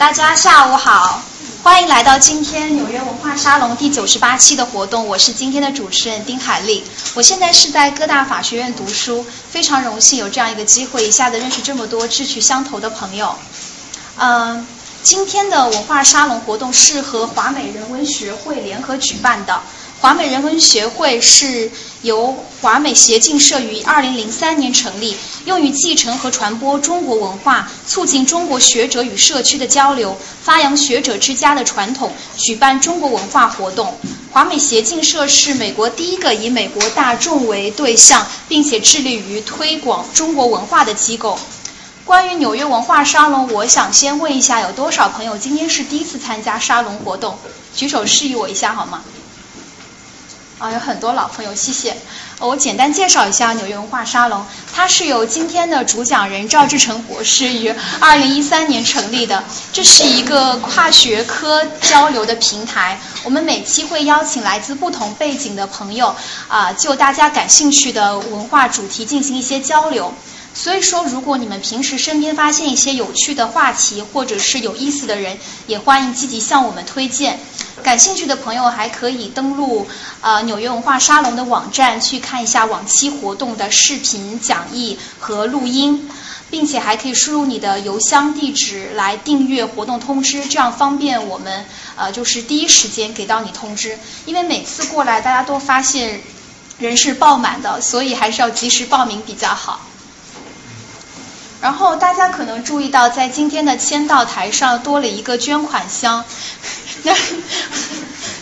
大家下午好，欢迎来到今天纽约文化沙龙第九十八期的活动。我是今天的主持人丁海丽，我现在是在各大法学院读书，非常荣幸有这样一个机会，一下子认识这么多志趣相投的朋友。嗯，今天的文化沙龙活动是和华美人文学会联合举办的。华美人文学会是由华美协进社于二零零三年成立，用于继承和传播中国文化，促进中国学者与社区的交流，发扬学者之家的传统，举办中国文化活动。华美协进社是美国第一个以美国大众为对象，并且致力于推广中国文化的机构。关于纽约文化沙龙，我想先问一下，有多少朋友今天是第一次参加沙龙活动？举手示意我一下好吗？啊，有很多老朋友，谢谢。我简单介绍一下纽约文化沙龙，它是由今天的主讲人赵志成博士于二零一三年成立的。这是一个跨学科交流的平台，我们每期会邀请来自不同背景的朋友，啊，就大家感兴趣的文化主题进行一些交流。所以说，如果你们平时身边发现一些有趣的话题，或者是有意思的人，也欢迎积极向我们推荐。感兴趣的朋友还可以登录呃纽约文化沙龙的网站去看一下往期活动的视频讲义和录音，并且还可以输入你的邮箱地址来订阅活动通知，这样方便我们呃就是第一时间给到你通知。因为每次过来大家都发现人是爆满的，所以还是要及时报名比较好。然后大家可能注意到，在今天的签到台上多了一个捐款箱。那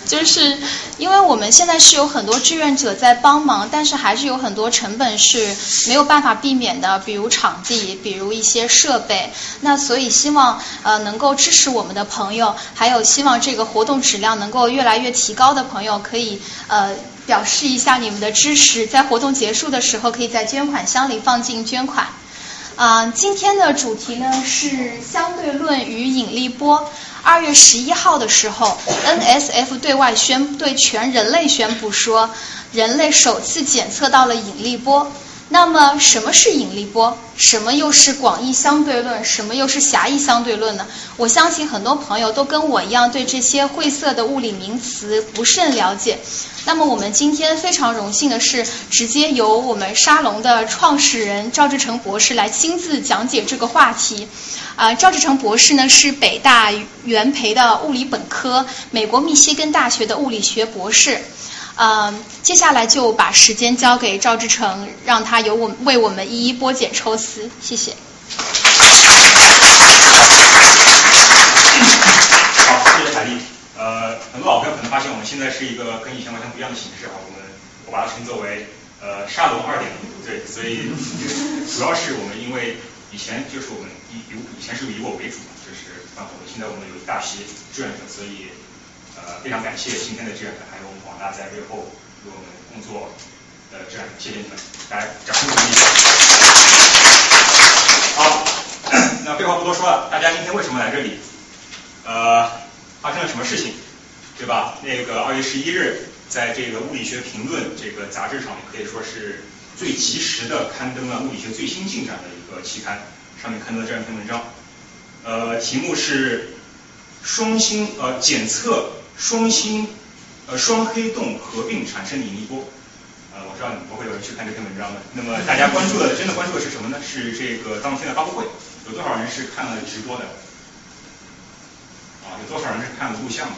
就是因为我们现在是有很多志愿者在帮忙，但是还是有很多成本是没有办法避免的，比如场地，比如一些设备。那所以希望呃能够支持我们的朋友，还有希望这个活动质量能够越来越提高的朋友，可以呃表示一下你们的支持，在活动结束的时候，可以在捐款箱里放进捐款。啊，今天的主题呢是相对论与引力波。二月十一号的时候，NSF 对外宣对全人类宣布说，人类首次检测到了引力波。那么，什么是引力波？什么又是广义相对论？什么又是狭义相对论呢？我相信很多朋友都跟我一样，对这些晦涩的物理名词不甚了解。那么，我们今天非常荣幸的是，直接由我们沙龙的创始人赵志成博士来亲自讲解这个话题。啊，赵志成博士呢是北大元培的物理本科，美国密歇根大学的物理学博士。嗯，接下来就把时间交给赵志成，让他由我为我们一一剥茧抽丝，谢谢。好，谢谢海丽。呃，很多老朋友可能发现我们现在是一个跟以前完全不一样的形式啊，我们我把它称作为呃沙龙二点零，对，所以主要是我们因为以前就是我们以以以前是以我为主嘛，就是办活动，现在我们有一大批志愿者，所以。呃，非常感谢今天的志愿者，还有我们广大在背后为我们工作的志愿者，谢谢你们，来掌声鼓励。好，那废话不多说了，大家今天为什么来这里？呃，发生了什么事情，对吧？那个二月十一日，在这个《物理学评论》这个杂志上面，可以说是最及时的刊登了物理学最新进展的一个期刊，上面刊登了这样一篇文章，呃，题目是双星呃检测。双星呃双黑洞合并产生引力波，呃我知道你们不会有人去看这篇文章的。那么大家关注的真的关注的是什么呢？是这个当天的发布会，有多少人是看了直播的？啊，有多少人是看了录像？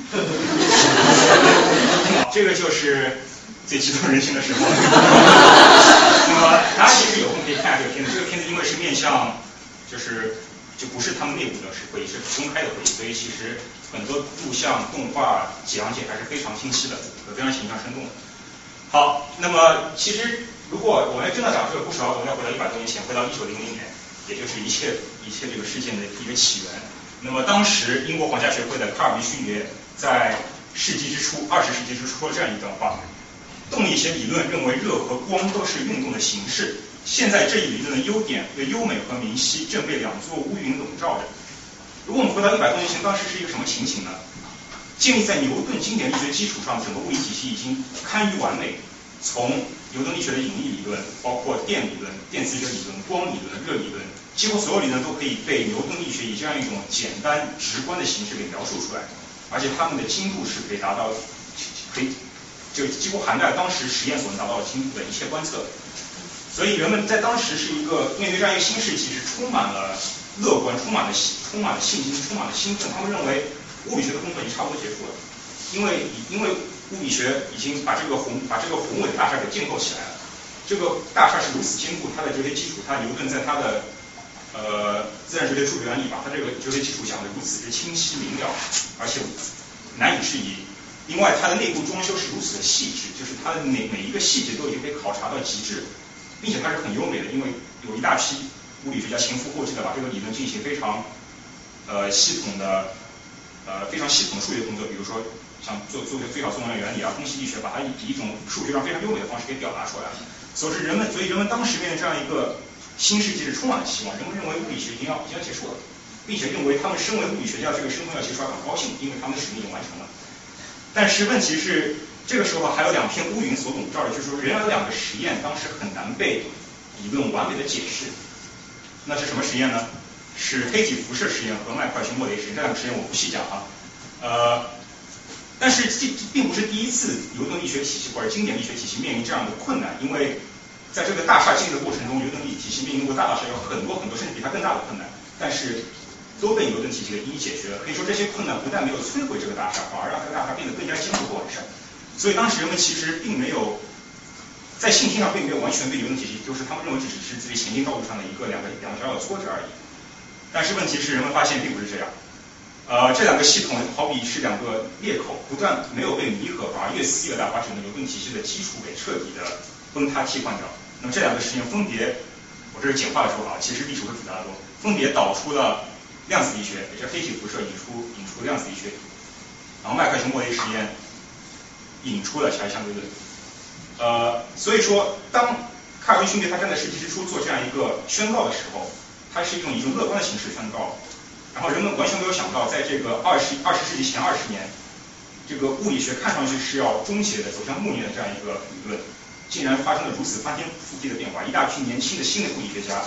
这个就是最激动人心的时候。那么大家其实有空可以看下这个片子，这个片子因为是面向就是。就不是他们内部的是会议，是公开的会议，所以其实很多录像、动画讲解还是非常清晰的，非常形象生动的。好，那么其实如果我们真的讲这个故事的话，我们要回到一百多年前，回到一九零零年，也就是一切一切这个事件的一个起源。那么当时英国皇家学会的卡尔维逊爷在世纪之初，二十世纪之初说了这样一段话：动力学理论认为热和光都是运动的形式。现在这一理论的优点的优美和明晰正被两座乌云笼罩着。如果我们回到一百多年前，当时是一个什么情形呢？建立在牛顿经典力学基础上，整个物理体系已经堪于完美。从牛顿力学的引力理论，包括电理论、电磁学理论、光理论、热理论，几乎所有理论都可以被牛顿力学以这样一种简单直观的形式给描述出来，而且它们的精度是可以达到，可以就几乎涵盖当时实验所能达到的精度的一切观测。所以人们在当时是一个面对这样一个新世纪是充满了乐观，充满了充满了信心，充满了兴奋。他们认为物理学的工作已经差不多结束了，因为因为物理学已经把这个宏把这个宏伟的大厦给建构起来了。这个大厦是如此坚固，它的哲学基础，它牛顿在他的呃自然哲学著作原理把它这个哲学基础讲得如此之清晰明了，而且难以质疑。另外，它的内部装修是如此的细致，就是它的每每一个细节都已经被考察到极致，并且它是很优美的，因为有一大批物理学家前赴后继的把这个理论进行非常呃系统的呃非常系统的数学工作，比如说像做做最小作用原理啊，空气力学，把它以一种数学上非常优美的方式给表达出来。所以人们，所以人们当时面对这样一个新世纪是充满了希望。人们认为物理学已经要已经要结束了，并且认为他们身为物理学家这个身份要结束，很高兴，因为他们的使命已经完成了。但是问题是，这个时候还有两片乌云所笼罩着，就是说，仍然有两个实验当时很难被理论完美的解释。那是什么实验呢？是黑体辐射实验和麦块熊莫雷实验。这两个实验我不细讲啊。呃。但是这并不是第一次牛顿力学体系或者经典力学体系面临这样的困难，因为在这个大厦建立的过程中，牛顿力体系面临过大大小小很多很多甚至比它更大的困难，但是都被牛顿体系给一一解决了。可以说这些困难不但没有摧毁这个大厦，反而让这个大厦变得更加坚固和完善。所以当时人们其实并没有在信心上并没有完全被牛顿体系，就是他们认为这只是自己前进道路上的一个两个两个小小的挫折而已。但是问题是人们发现并不是这样。呃，这两个系统好比是两个裂口，不断没有被弥合，反而越撕越大，把整个牛顿体系的基础给彻底的崩塌替换掉。那么这两个实验分别，我这是简化的说法，其实历史会复杂的多，分别导出了量子力学，也是黑体辐射引出引出量子力学，然后麦克熊莫雷实验引出了狭义相对论。呃，所以说当卡尔文兄弟他站在世纪之初做这样一个宣告的时候，他是一种一种乐观的形式宣告。然后人们完全没有想到，在这个二十二十世纪前二十年，这个物理学看上去是要终结的、走向末年的这样一个理论，竟然发生了如此翻天覆地的变化。一大批年轻的新的物理学家，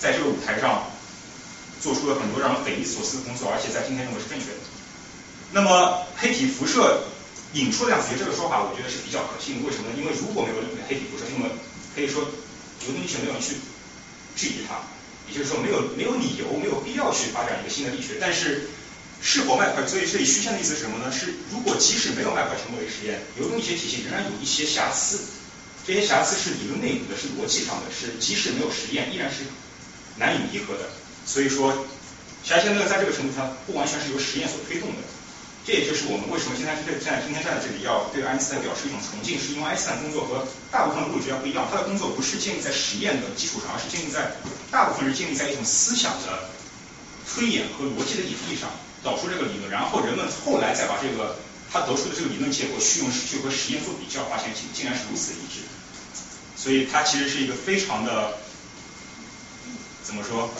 在这个舞台上做出了很多让人匪夷所思的工作，而且在今天认为是正确的。那么黑体辐射引出量子学这个说法，我觉得是比较可信。为什么呢？因为如果没有黑体辐射，那么可以说牛顿力学没有人去质疑它。也就是说，没有没有理由，没有必要去发展一个新的力学。但是，是否麦块？所以这里虚线的意思是什么呢？是如果即使没有麦块成果的实验，牛顿力学体系仍然有一些瑕疵。这些瑕疵是理论内部的，是逻辑上的，是即使没有实验，依然是难以弥合的。所以说，狭义相对论在这个程度上不完全是由实验所推动的。这也就是我们为什么现在在在今天站在这里要对爱因斯坦表示一种崇敬，是因为爱因斯坦工作和大部分物理学家不一样，他的工作不是建立在实验的基础上，而是建立在大部分是建立在一种思想的推演和逻辑的演绎上，导出这个理论，然后人们后来再把这个他得出的这个理论结果去用去和实验做比较，发现竟竟然是如此的一致，所以他其实是一个非常的怎么说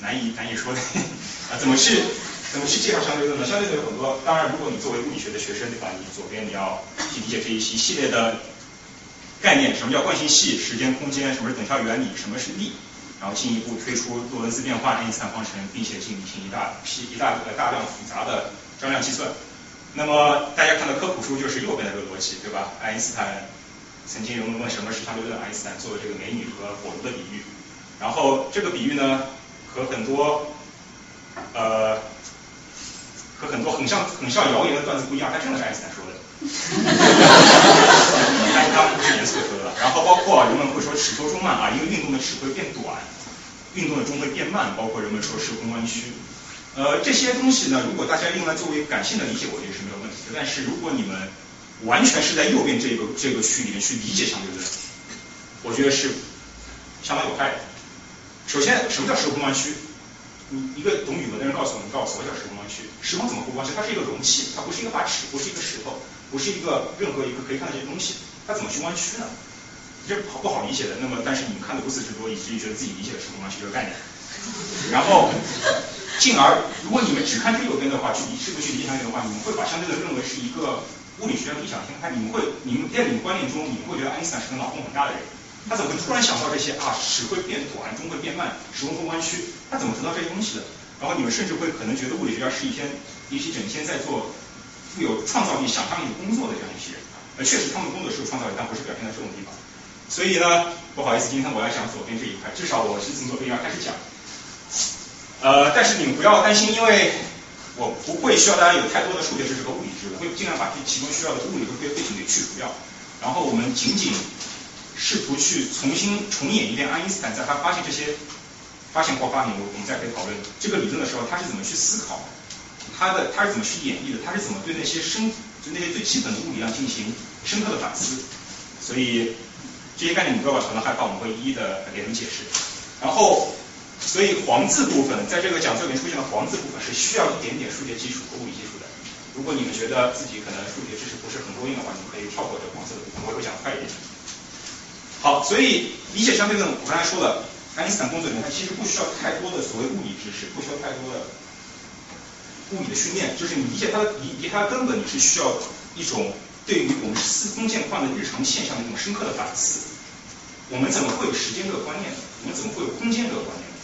难以难以说的 啊怎么去。怎么去介绍相对论呢？相对论有很多，当然，如果你作为物理学的学生，对吧？你左边你要去理解这一系系列的概念，什么叫惯性系、时间、空间，什么是等效原理，什么是力，然后进一步推出洛伦兹变换、爱因斯坦方程，并且进行一大批、一大大量复杂的张量计算。那么大家看到科普书就是右边的这个逻辑，对吧？爱因斯坦曾经有人问什么是相对论，爱因斯坦做了这个美女和火炉的比喻，然后这个比喻呢和很多呃。和很多很像很像谣言的段子不一样，它真的是爱因斯坦说的。但是他不是严肃的说的。然后包括人们会说尺缩中慢啊，因为运动的尺会变短，运动的钟会变慢。包括人们说时空弯曲。呃，这些东西呢，如果大家用来作为感性的理解，我觉得是没有问题的。但是如果你们完全是在右边这个这个区里面去理解相对论，我觉得是相当有害的。首先，什么叫时空弯曲？你一个懂语文的人告诉我，你告诉我叫时空弯曲。时空怎么会弯曲？它是一个容器，它不是一个化尺，不是一个石头，不是一个任何一个可以看到这些东西，它怎么去弯曲呢？这不不好理解的。那么，但是你们看的如此之多，以至于觉得自己理解了时空弯曲这个概念。然后，进而如果你们只看这右边的话，去试图去理解相对的话，你们会把相对论认为是一个物理学的理想天开。你们会，你们在你们观念中，你们会觉得爱因斯坦是个脑洞很大的人。他怎么会突然想到这些啊？尺会变短，终会变慢，时空会弯曲，他怎么知道这些东西的？然后你们甚至会可能觉得物理学家是一天一批整天在做富有创造力、想象力的工作的这样一批人。呃，确实他们工作是有创造力，但不是表现在这种地方。所以呢，不好意思，今天我要讲左边这一块，至少我是从左边要开始讲。呃，但是你们不要担心，因为我不会需要大家有太多的数学知识和物理知识，我会尽量把这其中需要的物理和数学背景给去除掉。然后我们仅仅试图去重新重演一遍爱因斯坦在他发现这些发现或发明，我我们再可以讨论这个理论的时候，他是怎么去思考，他的他是怎么去演绎的，他是怎么对那些深就那些最基本的物理量进行深刻的反思。所以这些概念你不要把讨论害怕，我们会一一的给你们解释。然后，所以黄字部分在这个讲座里面出现的黄字部分是需要一点点数学基础和物理基础的。如果你们觉得自己可能数学知识不是很过硬的话，你们可以跳过这黄色的部分，我会讲快一点。好，所以理解相对论，我刚才说了，爱因斯坦工作里面它其实不需要太多的所谓物理知识，不需要太多的物理的训练，就是你理解它的理理解它的根本，你是需要一种对于我们司空见惯的日常现象的一种深刻的反思。我们怎么会有时间这个观念呢？我们怎么会有空间这个观念呢？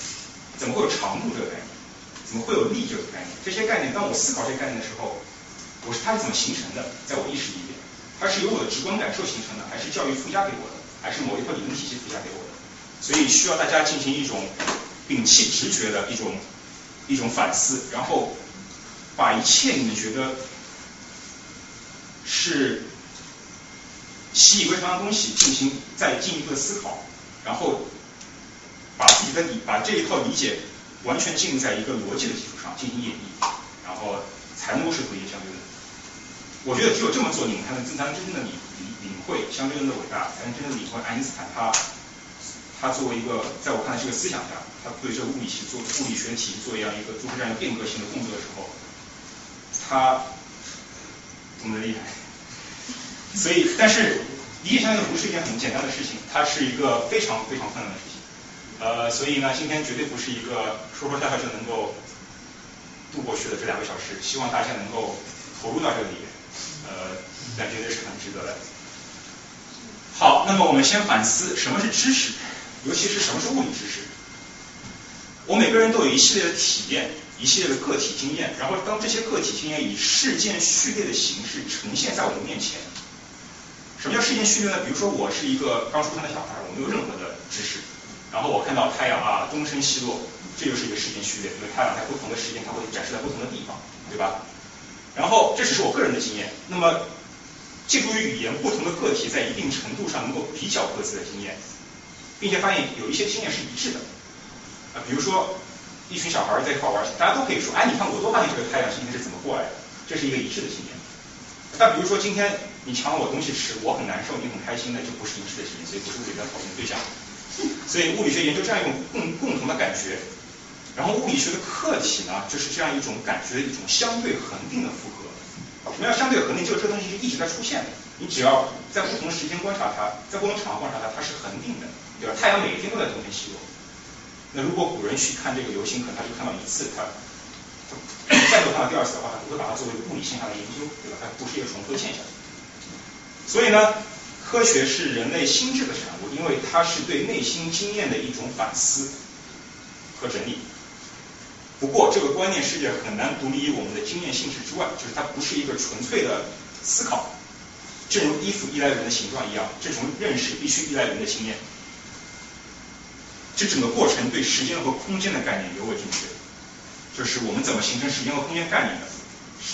怎么会有长度这个概念？怎么会有力这个概念？这些概念，当我思考这些概念的时候。我是它是怎么形成的？在我意识里面，它是由我的直观感受形成的，还是教育附加给我的，还是某一套理论体系附加给我的？所以需要大家进行一种摒弃直觉的一种一种反思，然后把一切你们觉得是习以为常的东西进行再进一步的思考，然后把自己的理把这一套理解完全建立在一个逻辑的基础上进行演绎，然后才能够是理解相对论。我觉得只有这么做，你们才能才能真正的领领领会相对论的伟大，才能真正领会爱因斯坦他他作为一个在我看来是个思想家，他对这个物理学做物理学体系做一样一个做出这样一个变革性的动作的时候，他多么的厉害。所以，但是理解相对不是一件很简单的事情，它是一个非常非常困难的事情。呃，所以呢，今天绝对不是一个说说笑笑就能够度过去的这两个小时，希望大家能够投入到这个里面。呃，那绝对是很值得的。好，那么我们先反思什么是知识，尤其是什么是物理知识。我每个人都有一系列的体验，一系列的个体经验，然后当这些个体经验以事件序列的形式呈现在我的面前。什么叫事件序列呢？比如说我是一个刚出生的小孩，我没有任何的知识，然后我看到太阳啊东升西落，这就是一个事件序列，因为太阳在不同的时间它会展示在不同的地方，对吧？然后这只是我个人的经验。那么，借助于语言，不同的个体在一定程度上能够比较各自的经验，并且发现有一些经验是一致的。啊，比如说一群小孩在一块玩，大家都可以说，哎，你看我多发现这个太阳今天是怎么过来的，这是一个一致的经验。但比如说今天你抢了我东西吃，我很难受，你很开心，那就不是一致的经验，所以不是物理学讨论对象。所以物理学研究这样一种共共同的感觉。然后物理学的客体呢，就是这样一种感觉的一种相对恒定的复合。什么叫相对恒定？就是这个东西是一直在出现的。你只要在不同的时间观察它，在不同场合观察它，它是恒定的，对吧？太阳每天都在东升西落。那如果古人去看这个流星，可能他就看到一次，他他再没有看到第二次的话，他不会把它作为物理现象来研究，对吧？它不是一个重复的现象。所以呢，科学是人类心智的产物，因为它是对内心经验的一种反思和整理。不过，这个观念世界很难独立于我们的经验性质之外，就是它不是一个纯粹的思考。正如衣服依赖人的形状一样，这种认识必须依赖人的经验。这整个过程对时间和空间的概念尤为正确，就是我们怎么形成时间和空间概念的，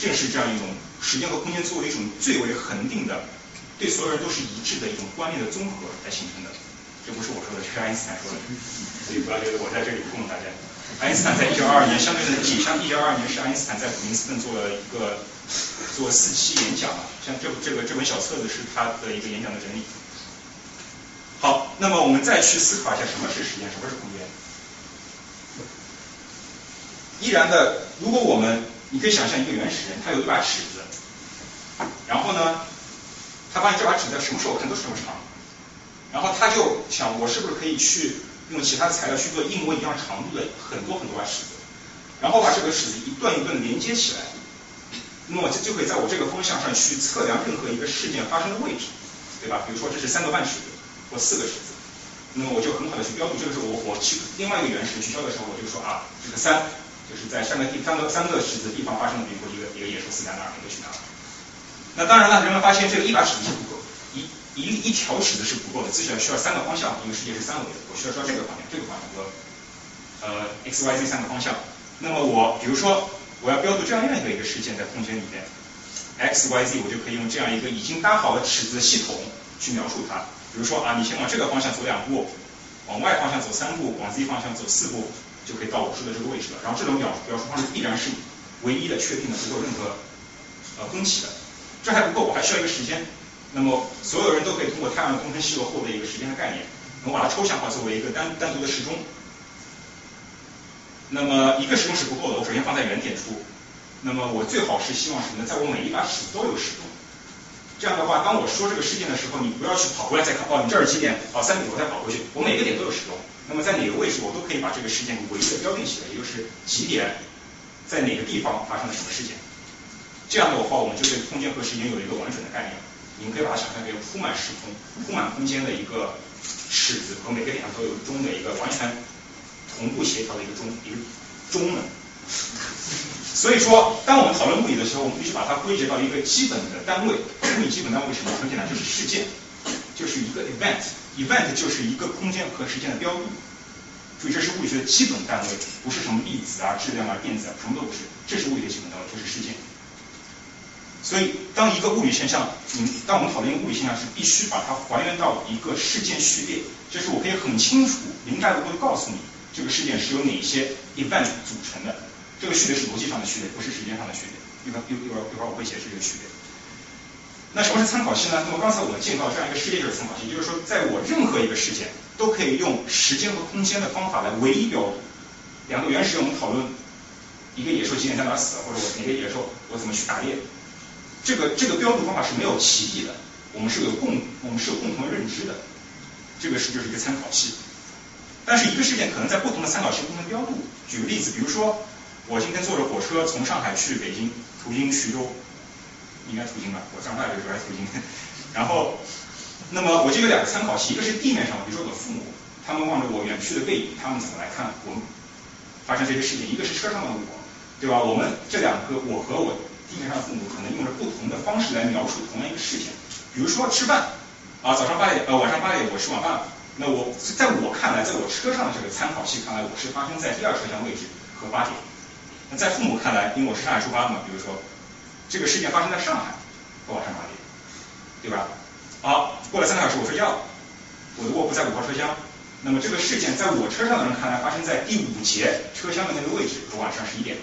正是这样一种时间和空间作为一种最为恒定的、对所有人都是一致的一种观念的综合来形成的。这不是我说的，是爱因斯坦说的，所以不要觉得我在这里糊弄大家。爱因斯坦在一九二二年相对的意义，像一九二二年是爱因斯坦在普林斯顿做了一个做四期演讲啊，像这这个这本小册子是他的一个演讲的整理。好，那么我们再去思考一下什么是时间，什么是空间。依然的，如果我们你可以想象一个原始人，他有一把尺子，然后呢，他发现这把尺子什么时候看都是这么长，然后他就想，我是不是可以去。用其他材料去做一模一样长度的很多很多把尺子，然后把这个尺子一段一段连接起来，那么就就可以在我这个方向上去测量任何一个事件发生的位置，对吧？比如说这是三个半尺子或四个尺子，那么我就很好的去标注，这个是我我去另外一个原始去教的时候，我就说啊，这个三就是在三个地三个三个尺子地方发生的，比如说一个一个野兽死在哪儿，你就去哪儿。那当然了，人们发现这个一把尺子是，一一条尺子是不够的，至少需要三个方向，因为世界是三维的，我需要知道这个方向、这个方向和呃 x y z 三个方向。那么我比如说我要标注这样样一个一个事件在空间里面，x y z 我就可以用这样一个已经搭好的尺子系统去描述它。比如说啊，你先往这个方向走两步，往 y 方向走三步，往 z 方向走四步，就可以到我说的这个位置了。然后这种表表述方式必然是唯一的、确定的，不做任何呃分歧的。这还不够，我还需要一个时间。那么所有人都可以通过太阳公分系落获得一个时间的概念，我把它抽象化作为一个单单独的时钟。那么一个时钟是不够的，我首先放在原点处。那么我最好是希望什么呢？在我每一把尺都有时钟。这样的话，当我说这个事件的时候，你不要去跑过来再看，哦，你这儿几点？哦，三点，我再跑过去。我每个点都有时钟，那么在哪个位置，我都可以把这个事件给唯一的标定起来，也就是几点，在哪个地方发生了什么事件。这样的话，我们就对空间和时间有了一个完整的概念。你们可以把它想象为铺满时空、铺满空间的一个尺子，和每个点上都有钟的一个完全同步协调的一个钟，一个钟呢。所以说，当我们讨论物理的时候，我们必须把它归结到一个基本的单位。物理基本单位什么？很简单，就是事件，就是一个 event。event 就是一个空间和时间的标度。注意，这是物理学的基本单位，不是什么粒子啊、质量啊、电子啊，什么都不是。这是物理的基本单位，就是事件。所以，当一个物理现象，嗯，当我们讨论一个物理现象时，必须把它还原到一个事件序列，就是我可以很清楚、明白的会告诉你，这个事件是由哪些 event 组成的。这个序列是逻辑上的序列，不是时间上的序列。一会儿一会儿一会儿我会解释这个序列。那什么是参考系呢？那么刚才我们见到这样一个事件就是参考系，就是说，在我任何一个事件都可以用时间和空间的方法来唯一标注。两个原始人我们讨论一个野兽几点在哪死，或者我哪个野兽我怎么去打猎，这个这个标注方法是没有歧义的，我们是有共我们是有共同的认知的。这个是就是一个参考系。但是一个事件可能在不同的参考系不同标注。举个例子，比如说。我今天坐着火车从上海去北京，途经徐州，应该途经吧？我上大学的时候还途经。然后，那么我就有两个参考系，一个是地面上，比如说我的父母，他们望着我远去的背影，他们怎么来看我们发生这些事情？一个是车上的我，对吧？我们这两个，我和我地面上的父母，可能用着不同的方式来描述同样一个事件。比如说吃饭，啊，早上八点，呃，晚上八点我吃晚饭了。那我在我看来，在我车上的这个参考系看来，我是发生在第二车厢位置和八点。那在父母看来，因为我是上海出发的嘛，比如说这个事件发生在上海，和晚上八点，对吧？好，过了三个小时我睡觉了，我的卧铺在五号车厢，那么这个事件在我车上的人看来发生在第五节车厢的那个位置，和晚上十一点，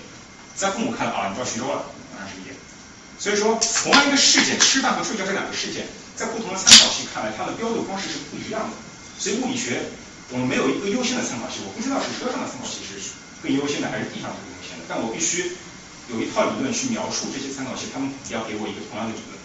在父母看来啊，你到徐州了，上十一点。所以说，同样一个事件，吃饭和睡觉这两个事件，在不同的参考系看来，它的标注方式是不一样的。所以物理学我们没有一个优先的参考系，我不知道是车上的参考系是更优先的，还是地上的。但我必须有一套理论去描述这些参考系，他们要给我一个同样的理论。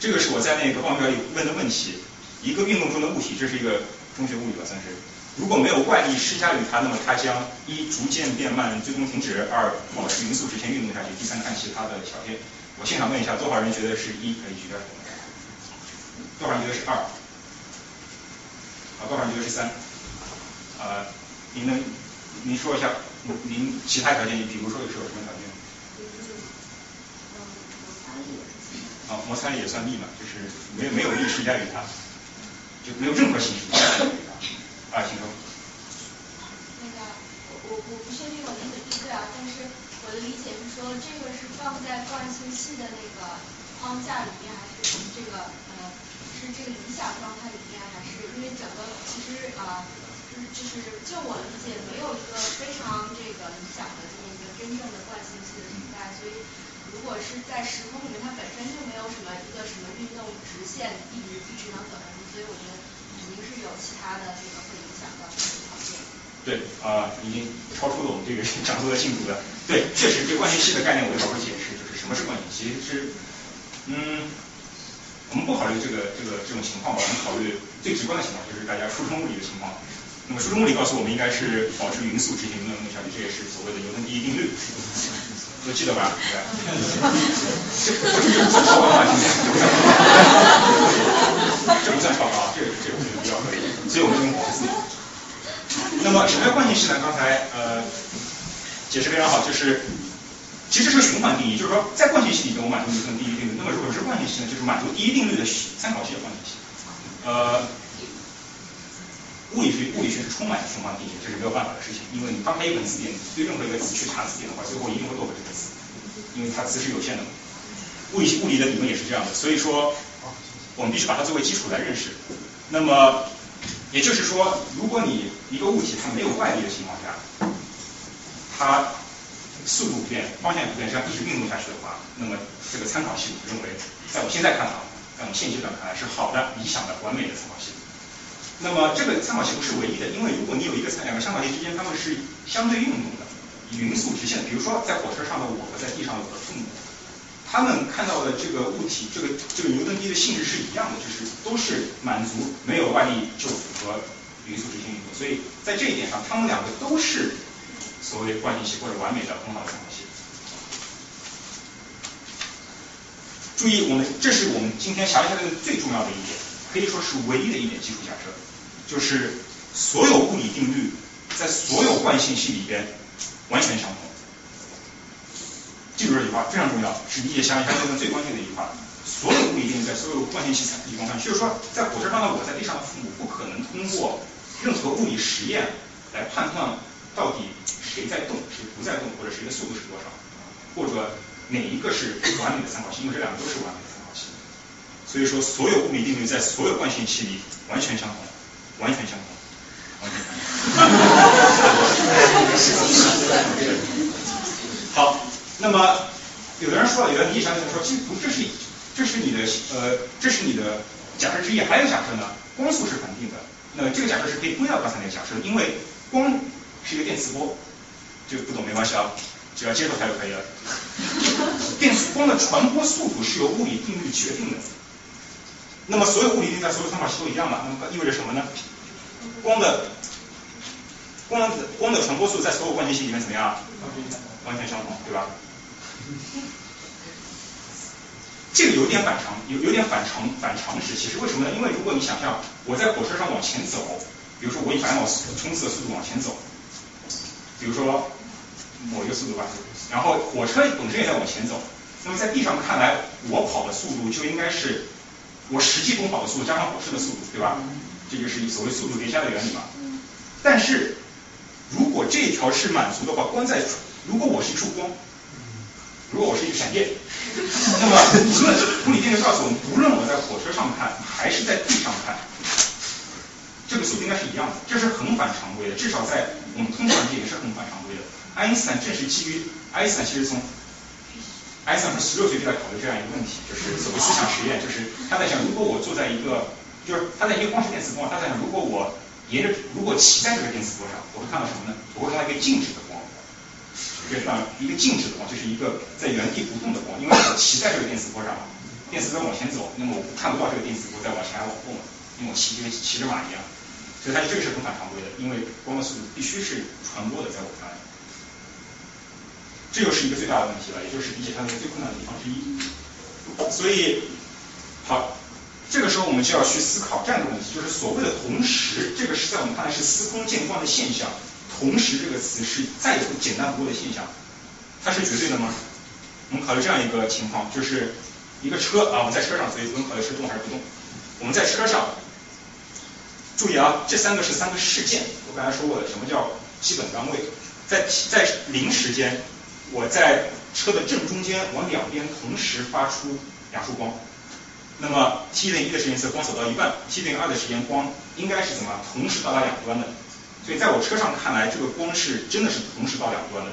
这个是我在那个报表里问的问题：一个运动中的物体，这是一个中学物理吧，算是。如果没有外力施加于它，那么它将一逐渐变慢，最终停止；二保持匀速直线运动下去；第三看其他的小片。我现场问一下，多少人觉得是一？可以举个手。多少人觉得是二？啊，多少人觉得是三？啊，您能您说一下？您其他条件，你比如说是有什么条件？啊，摩擦力也算力嘛，就是没有没有力施加于它，就没有任何形式施加于它。啊，请说。那个，我我不确定我理解对不对啊，但是我的理解是说，这个是放在惯性系的那个框架里面，还是这个呃，是这个理想状态里面，还是因为整个其实啊。就是就是就我理解，没有一个非常这个理想的这么一个真正的惯性系的存在，所以如果是在时空里面，它本身就没有什么一个什么运动直线一直一直能走下去，所以我觉得肯定是有其他的这个会影响到这个条件。对啊，已经超出了我们这个讲座的进度了。对，确实，这惯性系的概念我稍微解释，什么是惯性？其实，嗯，我们不考虑这个这个这种情况吧，我们考虑最直观的情况，就是大家初中物理的情况。那么初中物理告诉我们，应该是保持匀速执行运动下去，这也是所谓的牛顿第一定律，都记得吧？对吧？这不算超高啊，今天，这不算超高，这这我觉得比较可以。所以我们用是自由。那么什么叫惯性系呢？刚才呃解释非常好，就是其实是个循环定义，就是说在惯性系里边我满足牛顿第一定律，那么如果是惯性系呢，就是满足第一定律的参考系的惯性系。呃，物理学物理学是充满循环定义，这是没有办法的事情，因为你翻开一本词典，对任何一个词去查词典的话，最后一定会落回这个词，因为它词是有限的嘛。物理物理的理论也是这样的，所以说我们必须把它作为基础来认识。那么也就是说，如果你一个物体它没有外力的情况下，它速度不变，方向不变，这样一直运动下去的话，那么这个参考系我认为，在我现在看来，在我们现阶段看来是好的、理想的、完美的参考系。那么这个参考系不是唯一的，因为如果你有一个参两个参考系之间，它们是相对运动的，匀速直线。比如说在火车上的我和在地上的我的父母。他们看到的这个物体，这个这个牛顿第一的性质是一样的，就是都是满足没有外力就符合匀速直线运动，所以在这一点上，他们两个都是所谓惯性系或者完美的很好的参考系。注意，我们这是我们今天狭义相对论最重要的一点，可以说是唯一的一点基础假设，就是所有物理定律在所有惯性系里边完全相同。记住这句话非常重要，是理解狭义相对论最关键的一句话。所有物理定律在所有惯性系理论上，就是说，在火车上的我在地上的父母不可能通过任何物理实验来判断到底谁在动，谁不在动，或者谁的速度是多少，或者哪一个是完美的参考系，因为这两个都是完美的参考系。所以说，所有物理定律在所有惯性系里完全相同，完全相同，完全相同。好。那么，有的人说了，有的理解相对论说，其实不，这是这是你的呃，这是你的假设之一。还有假设呢，光速是恒定的。那这个假设是可以归到刚才那个假设，因为光是一个电磁波，就不懂没关系啊，只要接受它就可以了。电磁光的传播速度是由物理定律决定的。那么所有物理定律在所有参考系都一样嘛？那么意味着什么呢？光的光的光的传播速在所有惯性系里面怎么样？完全相同，对吧？这个有点反常，有有点反常反常识。其实为什么呢？因为如果你想象我在火车上往前走，比如说我以百秒冲刺的速度往前走，比如说某一个速度吧，然后火车本身也在往前走，那么在地上看来，我跑的速度就应该是我实际中跑的速度加上火车的速度，对吧？这就是所谓速度叠加的原理嘛。但是如果这一条是满足的话，光在如果我是一束光。如果我是一个闪电，那么无论物理定律告诉我们，无论我在火车上看还是在地上看，这个速度应该是一样的，这是很反常规的，至少在我们通常界也是很反常规的。爱因斯坦正是基于爱因斯坦其实从爱因斯坦从十六岁就在考虑这样一个问题，就是所谓思想实验，就是他在想，如果我坐在一个，就是他在一个光是电磁波，他在想，如果我沿着，如果骑在这个电磁波上，我会看到什么呢？我会看到一个静止的光。这上一个静止的光，就是一个在原地不动的光，因为我骑在这个电磁波上，电磁波往前走，那么我看不到这个电磁波在往前往后嘛，因为我骑就跟骑着马一样，所以它这个是很反常规的，因为光的速度必须是传播的，在我看来，这又是一个最大的问题了，也就是理解它的最困难的地方之一。所以，好，这个时候我们就要去思考这样一个问题，就是所谓的同时，这个是在我们看来是司空见惯的现象。同时这个词是再简单不过的现象，它是绝对的吗？我们考虑这样一个情况，就是一个车啊，我们在车上，所以不用考虑是动还是不动。我们在车上，注意啊，这三个是三个事件。我刚才说过的，什么叫基本单位？在在零时间，我在车的正中间往两边同时发出两束光。那么 t 等于一的时间次，光走到一半；t 等于二的时间，光应该是怎么同时到达两端的？所以在我车上看来，这个光是真的是同时到两端的，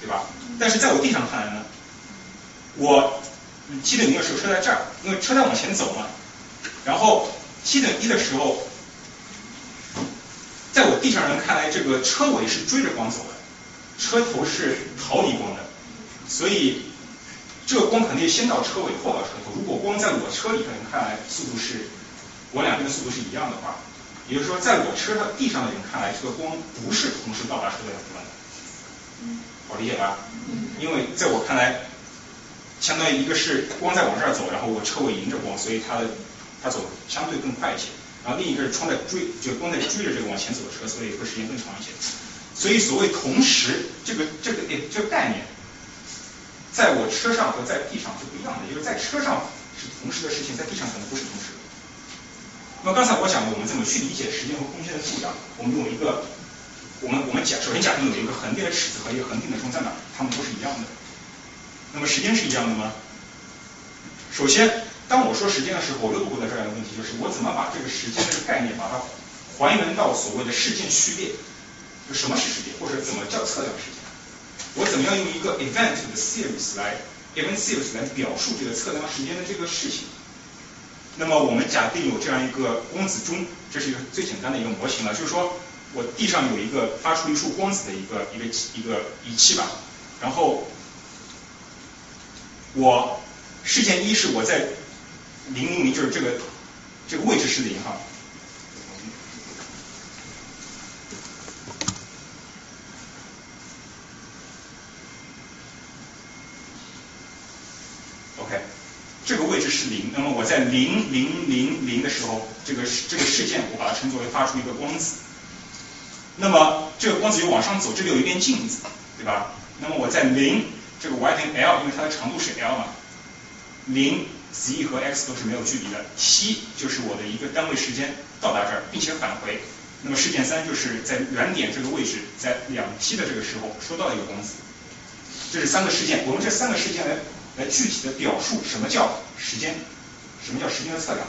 对吧？但是在我地上看来呢，我 t 等于一的时候车在这儿，因为车在往前走嘛。然后 t 等于一的时候，在我地上人看来，这个车尾是追着光走的，车头是逃离光的。所以这个光肯定先到车尾后到车头。如果光在我车里的人看来，速度是我两边的速度是一样的话。也就是说，在我车上地上的人看来，这个光不是同时到达车的两端的，好理解吧？因为在我看来，相当于一个是光在往这儿走，然后我车尾迎着光，所以它的它走相对更快一些。然后另一个是窗在追，就光在追着这个往前走的车，所以会时间更长一些。所以所谓同时，这个这个诶这个概念，在我车上和在地上是不一样的，就是在车上是同时的事情，在地上可能不是同时。那么刚才我讲了，我们怎么去理解时间和空间的度量？我们用一个，我们我们假首先假定有一个恒定的尺子和一个恒定的钟在哪，它们都是一样的。那么时间是一样的吗？首先，当我说时间的时候，我又回到这样一个问题，就是我怎么把这个时间这个概念把它还原到所谓的事件序列？什么是时间，或者怎么叫测量时间？我怎么样用一个 event 的 series 来 event series 来表述这个测量时间的这个事情？那么我们假定有这样一个光子钟，这是一个最简单的一个模型了，就是说我地上有一个发出一束光子的一个一个一个仪器吧，然后我事件一是我在零零零，就是这个这个位置是零哈这个位置是零，那么我在零零零零的时候，这个这个事件我把它称作为发出一个光子。那么这个光子又往上走，这里有一面镜子，对吧？那么我在零这个 y 等于 l，因为它的长度是 l 嘛，零 z 和 x 都是没有距离的，t 就是我的一个单位时间到达这儿，并且返回。那么事件三就是在原点这个位置，在两 t 的这个时候收到了一个光子。这是三个事件，我们这三个事件来来具体的表述什么叫时间，什么叫时间的测量。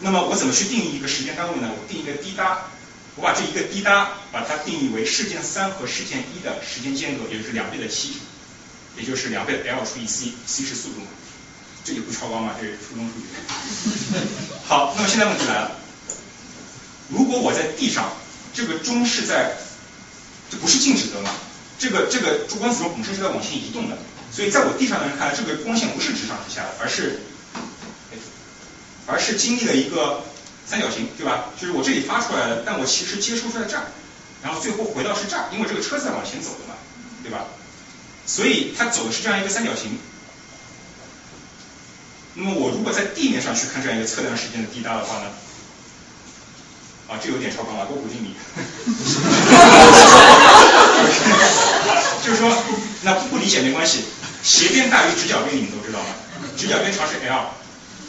那么我怎么去定义一个时间单位呢？我定一个滴答，我把这一个滴答把它定义为事件三和事件一的时间间隔，也就是两倍的 t，也就是两倍的 l 除以 c，c 是速度嘛，这里不超纲嘛，这是初中数学。好，那么现在问题来了，如果我在地上，这个钟是在，这不是静止的嘛？这个这个珠光子钟本身是在往前移动的，所以在我地上的人看来，这个光线不是直上直下的，而是，而是经历了一个三角形，对吧？就是我这里发出来的，但我其实接收是在这儿，然后最后回到是这儿，因为这个车在往前走的嘛，对吧？所以它走的是这样一个三角形。那么我如果在地面上去看这样一个测量时间的滴答的话呢？啊，这有点超纲了，多补定理。就是说，那不理解没关系，斜边大于直角边，你们都知道吗？直角边长是 l，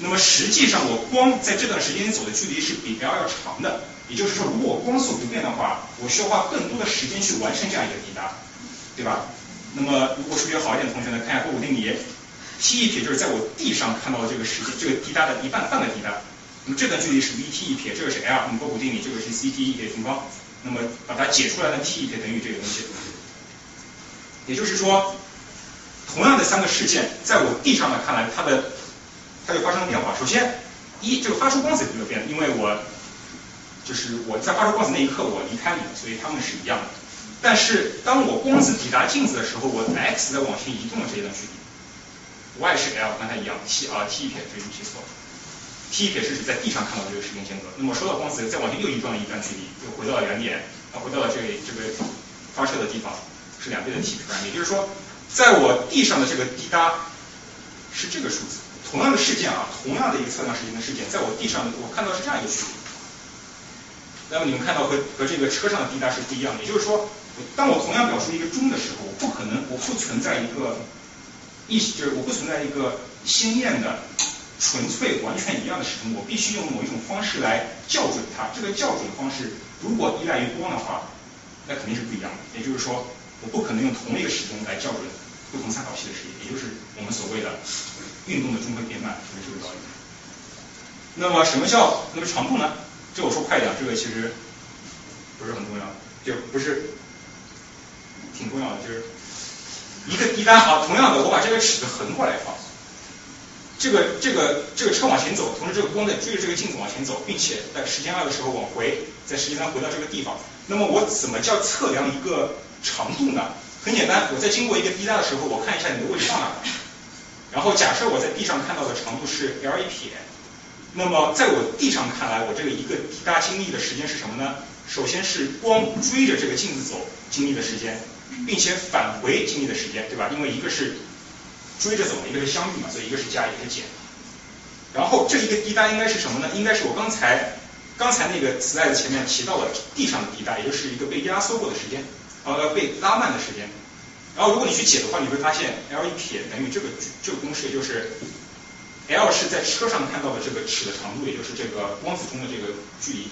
那么实际上我光在这段时间里走的距离是比 l 要长的，也就是说，如果光速不变的话，我需要花更多的时间去完成这样一个滴答，对吧？那么如果数学好一点的同学呢，看一下勾股定理，t 一撇就是在我地上看到的这个时间，这个滴答的一半半个滴答。那么这段距离是 v_t 一撇，这个是 l，那么波普定理这个是 c_t 一撇平方，那么把它解出来的 t 一撇等于这个东西。也就是说，同样的三个事件，在我地上的看来，它的它就发生了变化。首先，一这个发出光子没有变，因为我就是我在发出光子那一刻我离开你，所以它们是一样的。但是当我光子抵达镜子的时候，我 x 在往前移动了这一段距离，y 是 l，跟它一样，t 啊 t 一撇这是记错了，t 一撇是指在地上看到这个时间间隔。那么收到光子再往前又移动了一段距离，又回到了原点，啊回到了这个这个发射的地方。是两倍的 t 也就是说，在我地上的这个滴答是这个数字。同样的事件啊，同样的一个测量时间的事件，在我地上我看到是这样一个距离。那么你们看到和和这个车上的滴答是不一样的。也就是说，当我同样表述一个钟的时候，我不可能，我不存在一个一就是我不存在一个鲜艳的、纯粹完全一样的时钟，我必须用某一种方式来校准它。这个校准方式如果依赖于光的话，那肯定是不一样的。也就是说。我不可能用同一个时钟来校准不同参考系的时间，也就是我们所谓的运动的钟会变慢，就是这个道理。那么什么叫那么长度呢？这我说快一点，这个其实不是很重要，就不是挺重要的，就是一个滴答啊。同样的，我把这个尺子横过来放，这个这个这个车往前走，同时这个光在追着这个镜子往前走，并且在时间二的时候往回，在时间三回到这个地方。那么我怎么叫测量一个？长度呢？很简单，我在经过一个滴答的时候，我看一下你的位置到哪儿。然后假设我在地上看到的长度是 l 一撇，那么在我地上看来，我这个一个滴答经历的时间是什么呢？首先是光追着这个镜子走经历的时间，并且返回经历的时间，对吧？因为一个是追着走，一个是相遇嘛，所以一个是加，一个是减。然后这一个滴答应该是什么呢？应该是我刚才刚才那个磁带的前面提到的地上的滴答，也就是一个被压缩过的时间，呃，被拉慢的时间。然后如果你去解的话，你会发现 L 一撇等于这个这个公式，就是 L 是在车上看到的这个尺的长度，也就是这个光子中的这个距离。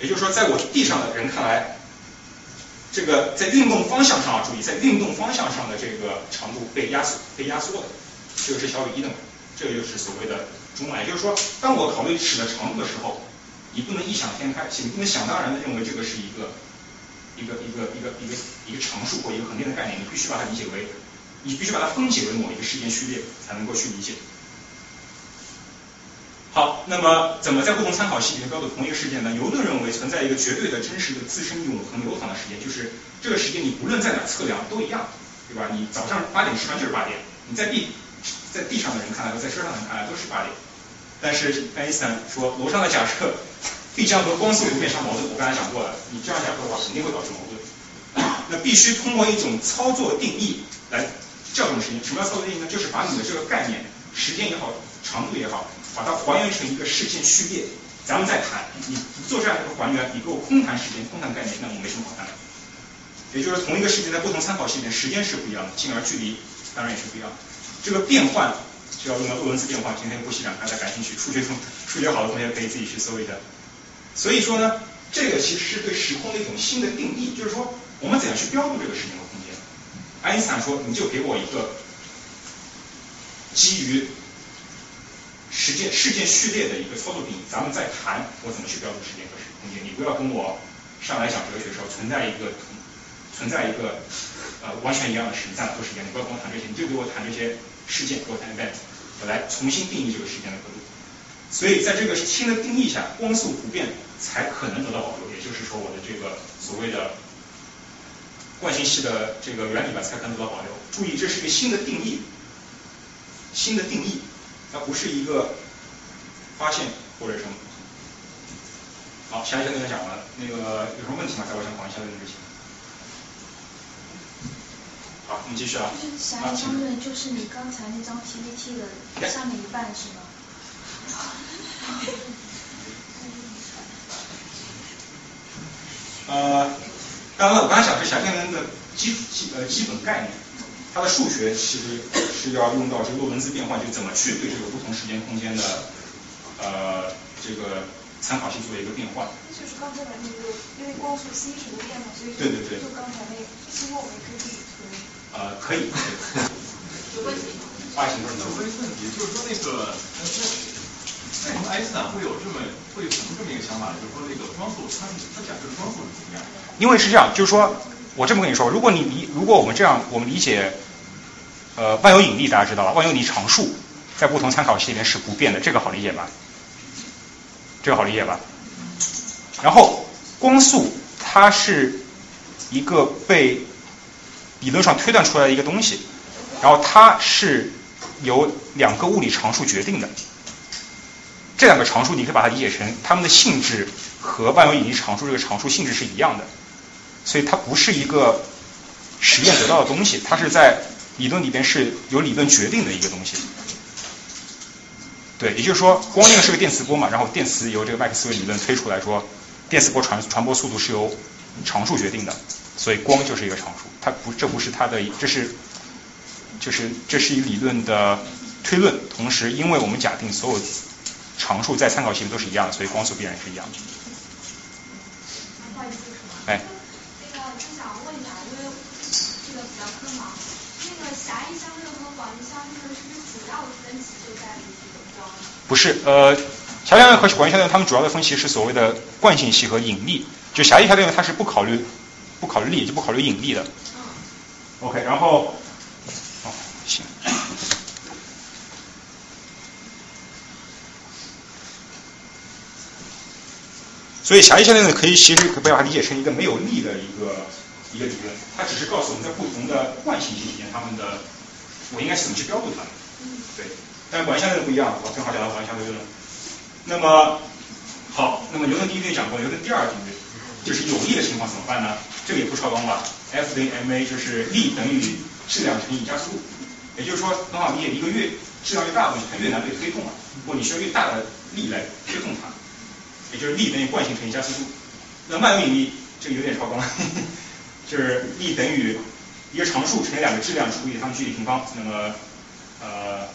也就是说，在我地上的人看来，这个在运动方向上啊，注意，在运动方向上的这个长度被压缩被压缩的，这个是小于一的嘛？这个就是所谓的中脉。也就是说，当我考虑尺的长度的时候，你不能异想天开，你不能想当然的认为这个是一个一个一个一个一个一个常数或一个恒定的概念，你必须把它理解为，你必须把它分解为某一个事件序列才能够去理解。好，那么怎么在不同参考系里面标注同一个事件呢？牛顿认为存在一个绝对的真实的自身永恒流淌的时间，就是这个时间你不论在哪测量都一样，对吧？你早上八点吃饭就是八点，你在地在地上的人看来和在车上的人看来都是八点。但是爱因斯坦说楼上的假设必将和光速不变相矛盾，我刚才讲过了，你这样讲的话肯定会导致矛盾。那必须通过一种操作定义来校准时间。什么叫操作定义呢？就是把你的这个概念，时间也好，长度也好。把它还原成一个事件序列，咱们再谈。你做这样一个还原，你给我空谈时间、空谈概念，那我没什么好谈的。也就是同一个事件在不同参考系里面，时间是不一样的，进而距离当然也是不一样的。这个变换就要用到洛伦兹变换，今天不细讲，大家感兴趣，数学中数学好的同学可以自己去搜一下。所以说呢，这个其实是对时空的一种新的定义，就是说我们怎样去标注这个时间和空间。爱因斯坦说，你就给我一个基于。时间事件序列的一个操作定义，咱们再谈我怎么去标注时间和时空间。你不要跟我上来讲哲学的时候存在一个存在一个呃完全一样的时间在哪做时间，你不要跟我谈这些，你就给我谈这些事件，给我谈 event，我来重新定义这个时间的刻度。所以在这个新的定义下，光速不变才可能得到保留，也就是说我的这个所谓的惯性系的这个原理吧才可能得到保留。注意，这是一个新的定义，新的定义。它不是一个发现或者什么。好，下一项论文讲完了，那个有什么问题吗？在我讲一下论文之前。好，我们继续啊。就是狭义相对论，就是你刚才那张 PPT 的下面一半是吗？呃，当然了，我刚才讲是狭义相对论的基基呃基本概念。它的数学其实是要用到这个洛伦兹变换，就怎么去对这个不同时间空间的呃这个参考系做一个变换。就是刚才的那个，因为光速 c 是不变嘛，所以对对对，就刚才那个，其实我们可以。呃，可以。有问题吗？爱情问题。有问题，就是说那个，为什么爱因斯坦会有这么会有这么一个想法？就是说那个光速，他他假设的光速是怎么样？因为是这样，就是说。我这么跟你说，如果你理，如果我们这样，我们理解，呃，万有引力大家知道吧？万有引力常数在不同参考系里面是不变的，这个好理解吧？这个好理解吧？然后光速它是一个被理论上推断出来的一个东西，然后它是由两个物理常数决定的。这两个常数你可以把它理解成它们的性质和万有引力常数这个常数性质是一样的。所以它不是一个实验得到的东西，它是在理论里边是有理论决定的一个东西。对，也就是说，光电是个电磁波嘛，然后电磁由这个麦克斯韦理论推出来说，电磁波传传播速度是由常数决定的，所以光就是一个常数。它不，这不是它的，这是就是这是一理论的推论。同时，因为我们假定所有常数在参考系里都是一样的，所以光速必然是一样的。哎。不是，呃，狭义相对论和广义相对论，它们主要的分歧是所谓的惯性系和引力。就狭义相对论，它是不考虑不考虑力，就不考虑引力的。OK，然后，哦，行。所以狭义相对论可以其实可以把它理解成一个没有力的一个一个理论，它只是告诉我们在不同的惯性系里面，它们的我应该是怎么去标注它们。对。但是广义相对论不一样，我正好讲到广义相对论。那么好，那么牛顿第一定律讲过，牛顿第二定律就是有力的情况怎么办呢？这个也不超纲吧？F 等于 ma 就是力等于质量乘以加速度。也就是说，很好理解，一个越质量越大的东西，它越难被推动了。不，你需要越大的力来推动它，也就是力等于惯性乘以加速度。那万有引力这个有点超纲了，就是力等于一个常数乘以两个质量除以它们距离平方。那么呃，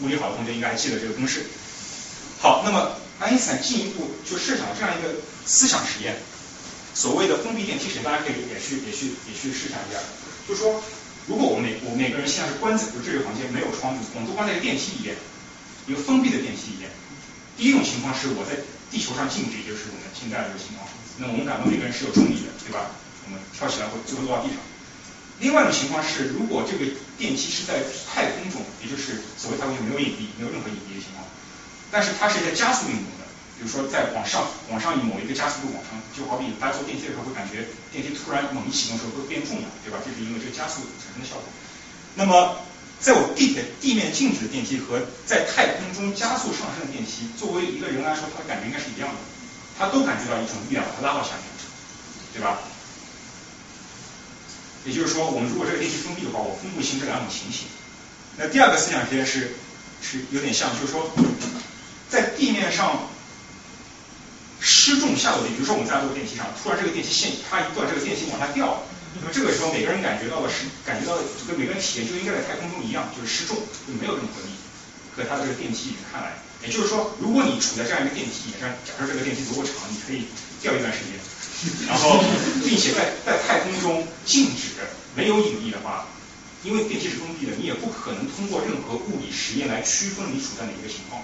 物理好的同学应该还记得这个公式。好，那么爱因斯坦进一步就设想了这样一个思想实验，所谓的封闭电梯实验，大家可以也去也去也去试想一下，就是说，如果我们每我每个人现在是关在就这个房间没有窗子，我们都关在一个电梯里面，一个封闭的电梯里面。第一种情况是我在地球上静止，也就是我们现在的这个情况，那我们感到每个人是有重力的，对吧？我们跳起来会最后落到地上。另外一种情况是，如果这个电梯是在太空中，也就是所谓太空中没有引力，没有任何引力的情况，但是它是在加速运动的，比如说在往上往上以某一个加速度往上，就好比大家坐电梯的时候会感觉电梯突然猛一启动时候会变重了，对吧？这是因为这个加速产生的效果。那么在我地铁地面静止的电梯和在太空中加速上升的电梯，作为一个人来说，他的感觉应该是一样的，他都感觉到一种力量把他拉到下面，对吧？也就是说，我们如果这个电梯封闭的话，我分不清这两种情形。那第二个思想实验是是有点像，就是说，在地面上失重下落的，比如说我们在坐电梯上，突然这个电梯线它一断，这个电梯往下掉了，那么这个时候每个人感觉到的是感觉到的跟每个人体验就应该在太空中一样，就是失重，就没有任何力，和它的这个电梯里面看来，也就是说，如果你处在这样一个电梯里面，假设这个电梯足够长，你可以掉一段时间。然后，并且在在太空中静止没有引力的话，因为电梯是封闭的，你也不可能通过任何物理实验来区分你处在哪一个情况，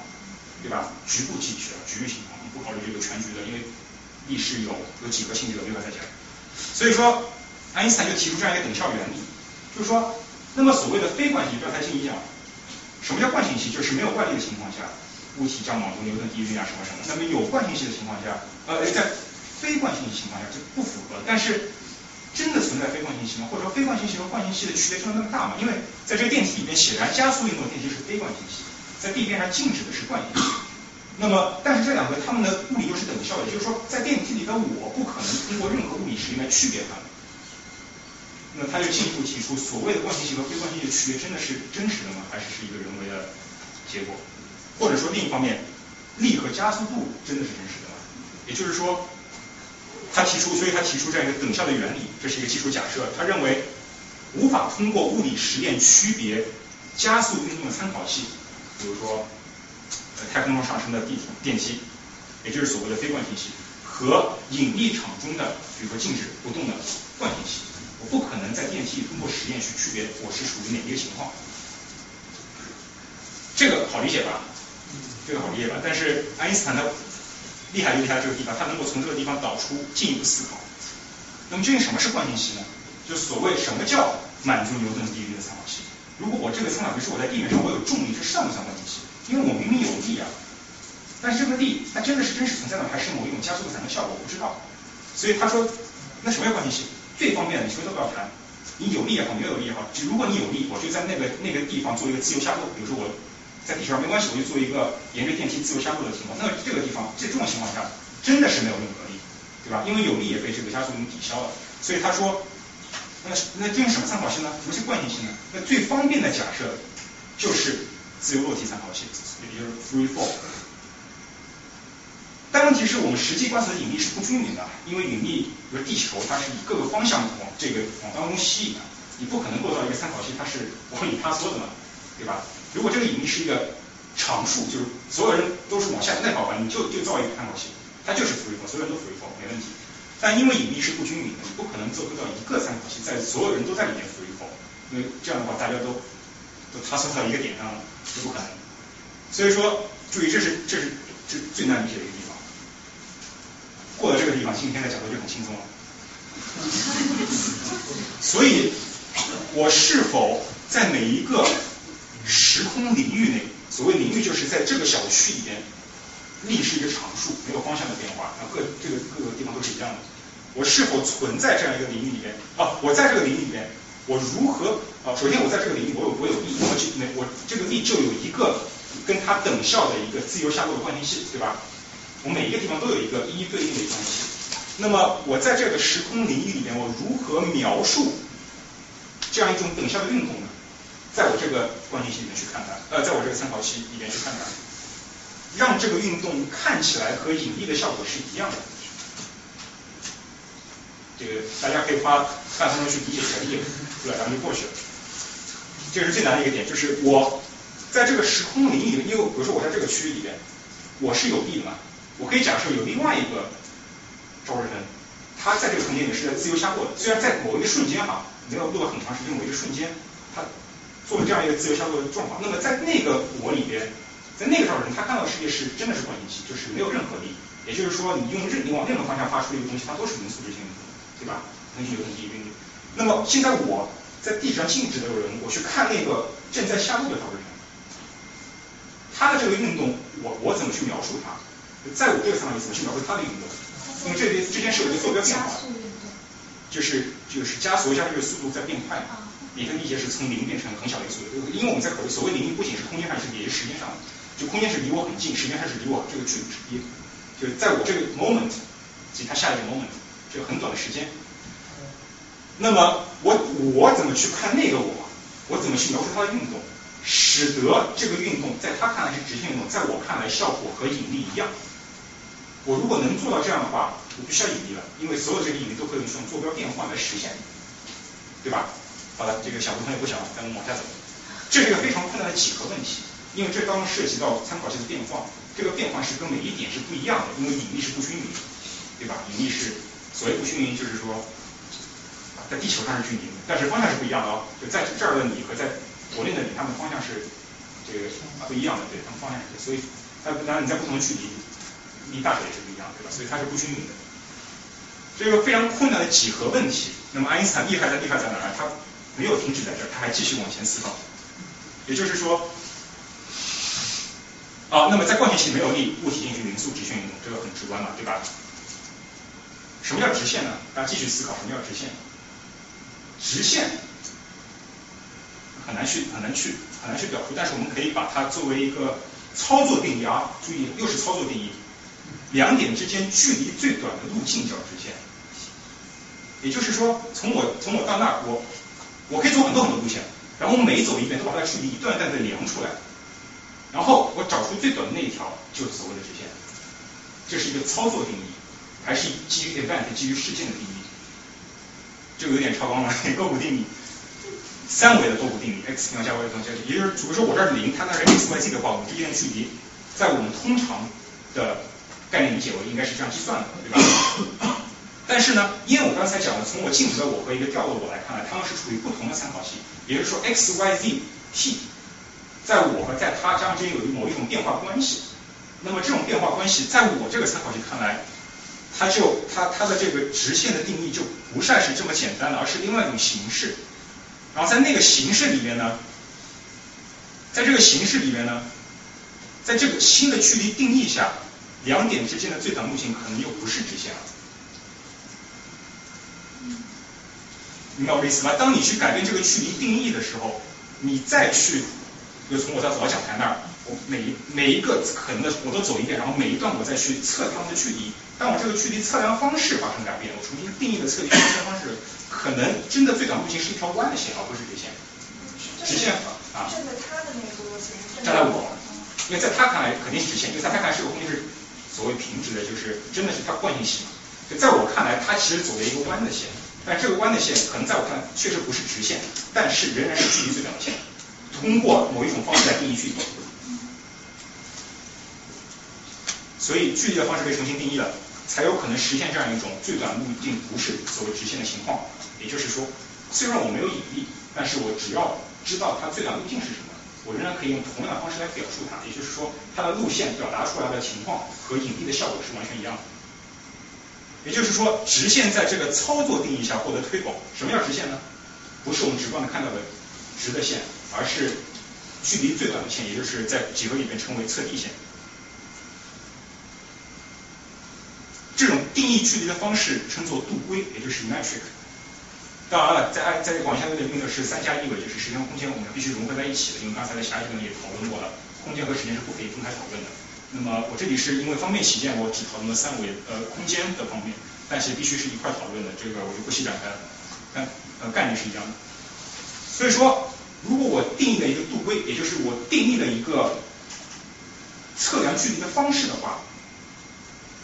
对吧？局部记取啊，局域情况，你不考虑这个全局的，因为力是有有几何性质的，没法再讲，所以说爱因斯坦就提出这样一个等效原理，就是说，那么所谓的非惯性，刚才静怡讲，什么叫惯性系？就是没有惯例的情况下，物体将往中牛顿第一律啊什么什么。那么有惯性系的情况下，呃，在非惯性的情况下就不符合，但是真的存在非惯性系吗？或者说非惯性系和惯性系的区别真的那么大吗？因为在这个电梯里面，显然加速运动电梯是非惯性系，在地面上静止的是惯性系。那么，但是这两个它们的物理又是等效的，就是说在电梯里的我不可能通过任何物理实验来区别它们。那他就进一步提出，所谓的惯性系和非惯性系的区别真的是真实的吗？还是是一个人为的结果？或者说另一方面，力和加速度真的是真实的吗？也就是说。他提出，所以他提出这样一个等效的原理，这是一个基础假设。他认为无法通过物理实验区别加速运动的参考系，比如说太空中上升的地电梯，也就是所谓的非惯性系，和引力场中的比如说静止不动的惯性系。不可能在电梯里通过实验去区别我是处于哪一个情况。这个好理解吧？这个好理解吧？但是爱因斯坦的。厉害就厉害在这个地方，他能够从这个地方导出进一步思考。那么究竟什么是惯性系呢？就所谓什么叫满足牛顿第一律的参考系？如果我这个参考系是我在地面上，我有重力，这算不算惯性系？因为我明明有力啊，但是这个力它真的是真实存在的，还是某一种加速度产生效果？我不知道。所以他说，那什么叫惯性系？最方便的，你什么都不要谈，你有力也好，没有力也好，只如果你有力，我就在那个那个地方做一个自由下落，比如说我。在地球上没关系，我就做一个沿着电梯自由下落的情况。那这个地方在这种情况下，真的是没有任何力，对吧？因为有力也被这个加速度抵消了。所以他说，那那这是什么参考系呢？什么是惯性系呢？那最方便的假设就是自由落体参考系，也就是 free fall。但问题是我们实际观测的引力是不均匀的，因为引力，比如地球，它是以各个方向往这个往当中吸引的，你不可能落到一个参考系，它是往里塌缩的嘛，对吧？如果这个引力是一个常数，就是所有人都是往下那好吧，你就就造一个参考系，它就是 free fall，所有人都 free fall 没问题。但因为引力是不均匀的，你不可能做到一个参考系在所有人都在里面 free fall，因为这样的话大家都都塌缩到一个点上了，是不可能。所以说，注意这是这是这最难理解的一个。过了这个地方，今天的讲座就很轻松了。所以，我是否在每一个时空领域内，所谓领域就是在这个小区里边，力是一个常数，没有方向的变化，那各这个各个地方都是一样的。我是否存在这样一个领域里边？啊，我在这个领域里边，我如何啊？首先我在这个领域，我有我有力，那么就那我这个力就有一个跟它等效的一个自由下落的惯性系，对吧？我每一个地方都有一个一一对应的关系。那么我在这个时空领域里面，我如何描述这样一种等效的运动呢？在我这个惯性系里面去看它，呃，在我这个参考系里面去看它，让这个运动看起来和引力的效果是一样的。这个大家可以花半分钟去理解这个力，对吧？咱们就过去了。这是最难的一个点，就是我在这个时空领域里面，因为比如说我在这个区域里边，我是有力的嘛，我可以假设有另外一个赵日腾，他在这个空间里是在自由下落的，虽然在某一个瞬间哈，没有落了很长时间，某一个瞬间，他做了这样一个自由下落的状况。那么在那个我里边，在那个赵日腾，他看到的世界是真的是惯性系，就是没有任何力，也就是说你用任你往任何方向发出一个东西，它都是零素质性的。对吧？恒星有恒星韵律。那么现在我在地址上静止的人，我去看那个正在下落的导日神，它的这个运动，我我怎么去描述它？在我这个层面里怎么去描述它的运动？因为这边这件事有一个坐标变化，就是就是加速加速，速度在变快。你可以理解是从零变成很小的一个速度，因为我们在考虑所谓零不仅是空间上，是也是时间上的。就空间是离我很近，时间上是离我这个距离，就在我这个 moment 及它下一个 moment。就很短的时间，那么我我怎么去看那个我？我怎么去描述它的运动，使得这个运动在他看来是直线运动，在我看来效果和引力一样？我如果能做到这样的话，我不需要引力了，因为所有这个引力都可以用坐标变换来实现，对吧？好了，这个小部分也不小了，咱们往下走。这是一个非常困难的几何问题，因为这当涉及到参考系的变化，这个变换是跟每一点是不一样的，因为引力是不均匀，对吧？引力是。所谓不均匀，就是说，在地球上是均匀的，但是方向是不一样的哦。就在这儿的你和在国内的你，它们方向是这个不一样的，对，它们方向是。所以，它当然你在不同的距离，离大小也是不一样，对吧？所以它是不均匀的。这个非常困难的几何问题。那么爱因斯坦厉害在厉害在哪儿？他没有停止在这儿，他还继续往前思考。也就是说，啊，那么在惯性系没有力，物体进行匀速直线运动，这个很直观嘛，对吧？什么叫直线呢？大家继续思考，什么叫直线？直线很难去很难去很难去表述，但是我们可以把它作为一个操作定义啊，注意又是操作定义，两点之间距离最短的路径叫直线。也就是说，从我从我到那儿，我我可以走很多很多路线，然后我每走一遍都把它距离一段一段的量出来，然后我找出最短的那一条就是所谓的直线，这是一个操作定义。还是基于 event 基于事件的定义，这个有点超纲了。勾股定理，三维的勾股定理，x 平方加 y 等加，也就是比如说我这儿零，它那是 x y z 的话，我们之间的距离，在我们通常的概念理解，我应该是这样计算的，对吧？但是呢，因为我刚才讲了，从我静止的我和一个掉落的我来看来，它们是处于不同的参考系，也就是说 x y z t，在我和在它之间有某一种变化关系。那么这种变化关系，在我这个参考系看来。它就它它的这个直线的定义就不再是这么简单了，而是另外一种形式。然后在那个形式里面呢，在这个形式里面呢，在这个新的距离定义下，两点之间的最短路径可能又不是直线了。明白我的意思吗？当你去改变这个距离定义的时候，你再去，就从我在老讲台那儿。我每一每一个可能的我都走一遍，然后每一段我再去测它们的距离。当我这个距离测量方式发生改变，我重新定义的测量方式，可能真的最短路径是一条弯的线，而不是直线。直线啊。站在他的那个路线。站在我，因为在他看来肯定是直线，因为在他看来是有空间是所谓平直的，就是真的是它惯性系嘛。就在我看来，它其实走了一个弯的线，但这个弯的线可能在我看来确实不是直线，但是仍然是距离最短的线。通过某一种方式来定义距离。所以距离的方式被重新定义了，才有可能实现这样一种最短路径不是所谓直线的情况。也就是说，虽然我没有引力，但是我只要知道它最短路径是什么，我仍然可以用同样的方式来表述它。也就是说，它的路线表达出来的情况和引力的效果是完全一样的。也就是说，直线在这个操作定义下获得推广。什么叫直线呢？不是我们直观的看到的直的线，而是距离最短的线，也就是在几何里面称为测地线。这种定义距离的方式称作度规，也就是 metric。当然了，在在广义相对论用的是三加一维，就是时间和空间我们必须融合在一起的。因为刚才在狭义论也讨论过了，空间和时间是不可以分开讨论的。那么我这里是因为方便起见，我只讨论了三维呃空间的方面，但是必须是一块讨论的，这个我就不细展开了。但呃概念是一样的。所以说如果我定义了一个度规，也就是我定义了一个测量距离的方式的话，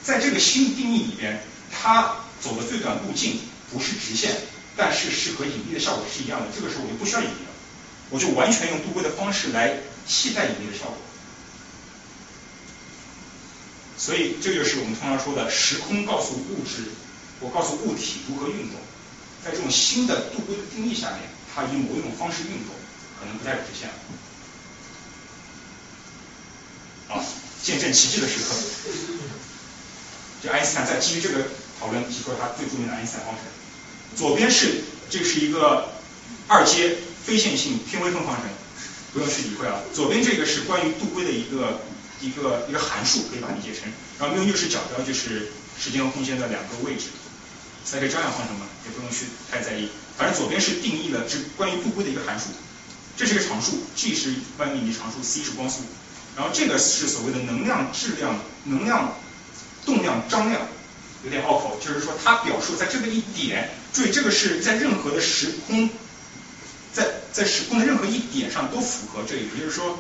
在这个新定义里边，它走的最短路径不是直线，但是是和引力的效果是一样的。这个时候我就不需要引力了，我就完全用度规的方式来替代引力的效果。所以这就是我们通常说的时空告诉物质，我告诉物体如何运动。在这种新的度规的定义下面，它以某一种方式运动，可能不再是直线了。好，见证奇迹的时刻。就爱因斯坦在基于这个讨论提出了他最著名的爱因斯坦方程。左边是这是一个二阶非线性偏微分方程，不用去理会啊。左边这个是关于度规的一个。一个一个函数可以把它理解成，然后用右视角标就是时间和空间的两个位置，三个张量方程嘛，也不用去太在意。反正左边是定义了这关于度规的一个函数，这是一个常数，G 是万米级常数，c 是光速，然后这个是所谓的能量质量、能量动量张量，有点拗口，就是说它表述在这个一点，注意这个是在任何的时空，在在时空的任何一点上都符合这个，也就是说。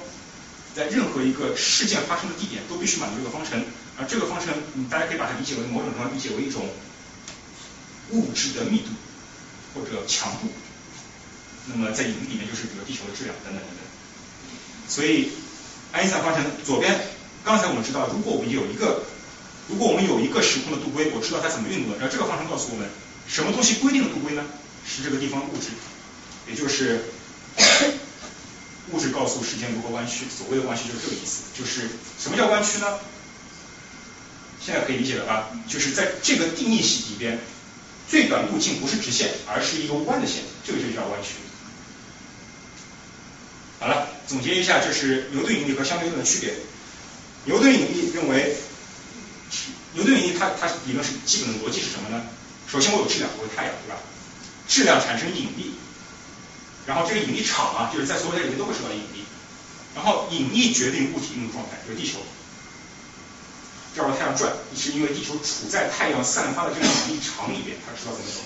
在任何一个事件发生的地点都必须满足这个方程，而这个方程，大家可以把它理解为某种程度理解为一种物质的密度或者强度。那么在引力里面就是比如地球的质量等等等等。所以爱因斯坦方程左边，刚才我们知道，如果我们有一个，如果我们有一个时空的度规，我知道它怎么运动的，然后这个方程告诉我们什么东西规定的不规呢？是这个地方物质，也就是。物质告诉时间如何弯曲，所谓的弯曲就是这个意思。就是什么叫弯曲呢？现在可以理解了吧？就是在这个定义系里边，最短路径不是直线，而是一个弯的线，这个就叫弯曲。好了，总结一下，就是牛顿引力和相对论的区别。牛顿引力认为，牛顿引力它它理论是基本的逻辑是什么呢？首先我有质量，我有太阳，对吧？质量产生引力。然后这个引力场啊，就是在所有的里面都会受到引力，然后引力决定物体运动状态，就是地球绕着太阳转，是因为地球处在太阳散发的这个引力场里边，它知道怎么走。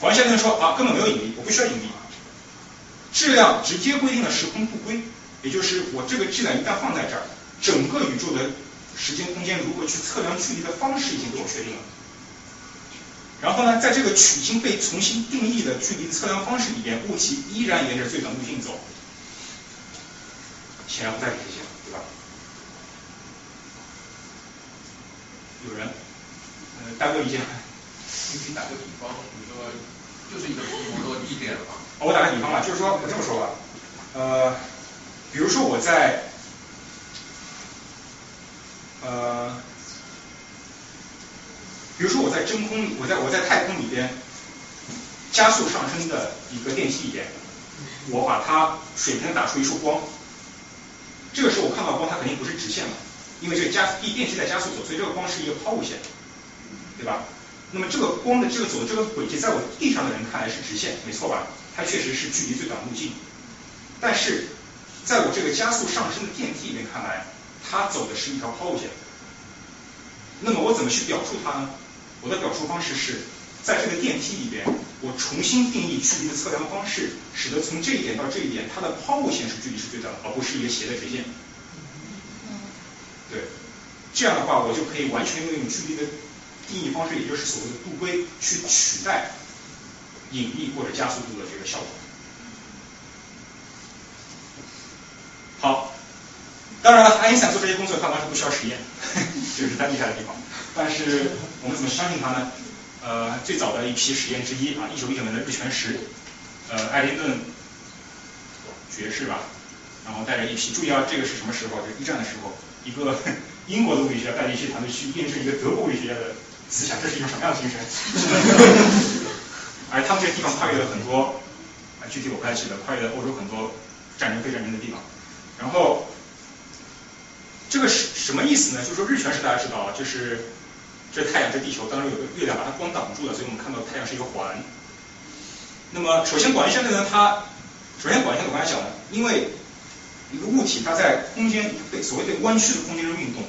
黄先生说啊，根本没有引力，我不需要引力。质量直接规定了时空度规，也就是我这个质量一旦放在这儿，整个宇宙的时间空间如何去测量距离的方式已经被我确定了。然后呢，在这个曲径被重新定义的距离测量方式里边，物体依然沿着最短路径走，显然不再是直线，对吧？有人，呃，大哥理解吗？你打个比方，你说就是一个摩托地点了吧？我打个比方吧，就是说我这么说吧，呃，比如说我在，呃。比如说我在真空里，我在我在太空里边加速上升的一个电梯里边，我把它水平打出一束光，这个时候我看到光，它肯定不是直线了，因为这个加电电梯在加速走，所以这个光是一个抛物线，对吧？那么这个光的这个走的这个轨迹，在我地上的人看来是直线，没错吧？它确实是距离最短路径，但是在我这个加速上升的电梯里面看来，它走的是一条抛物线。那么我怎么去表述它呢？我的表述方式是在这个电梯里边，我重新定义距离的测量方式，使得从这一点到这一点，它的抛物线是距离是最短的，而不是一个斜的直线。对，这样的话，我就可以完全用距离的定义方式，也就是所谓的度规，去取代引力或者加速度的这个效果。好，当然了，爱因斯坦做这些工作，他完全不需要实验，这是他厉害的地方。但是我们怎么相信他呢？呃，最早的一批实验之一啊，一九一九年的日全食，呃，艾灵顿爵士吧，然后带着一批，注意啊，这个是什么时候？是一战的时候，一个 英国的物理学家带着一批团队去验证一个德国物理学家的思想，这是一种什么样的精神？而他们这个地方跨越了很多，啊，具体我不太记得，跨越了欧洲很多战争、非战争的地方，然后。这个是什么意思呢？就是说日全食大家知道啊，就是这太阳这地球当中有个月亮把它光挡住了，所以我们看到太阳是一个环。那么首先广义相对论它，首先广义相对论我刚才讲了，因为一个物体它在空间被所谓的弯曲的空间中运动，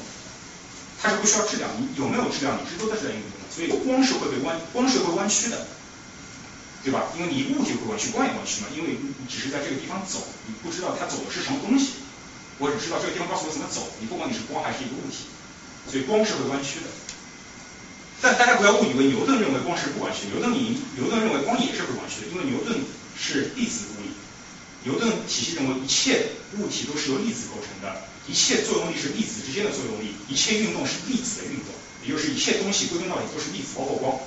它是不需要质量，你有没有质量，你是都在质量运动的，所以光是会被弯，光是会弯曲的。对吧？因为你物体会弯曲，光也弯曲嘛，因为你只是在这个地方走，你不知道它走的是什么东西。我只知道这个地方告诉我怎么走，你不管你是光还是一个物体，所以光是会弯曲的。但大家不要误以为牛顿认为光是不弯曲，牛顿以牛顿认为光也是会弯曲的，因为牛顿是粒子物理。牛顿体系认为一切物体都是由粒子构成的，一切作用力是粒子之间的作用力，一切运动是粒子的运动，也就是一切东西归根到底都是粒子，包括光。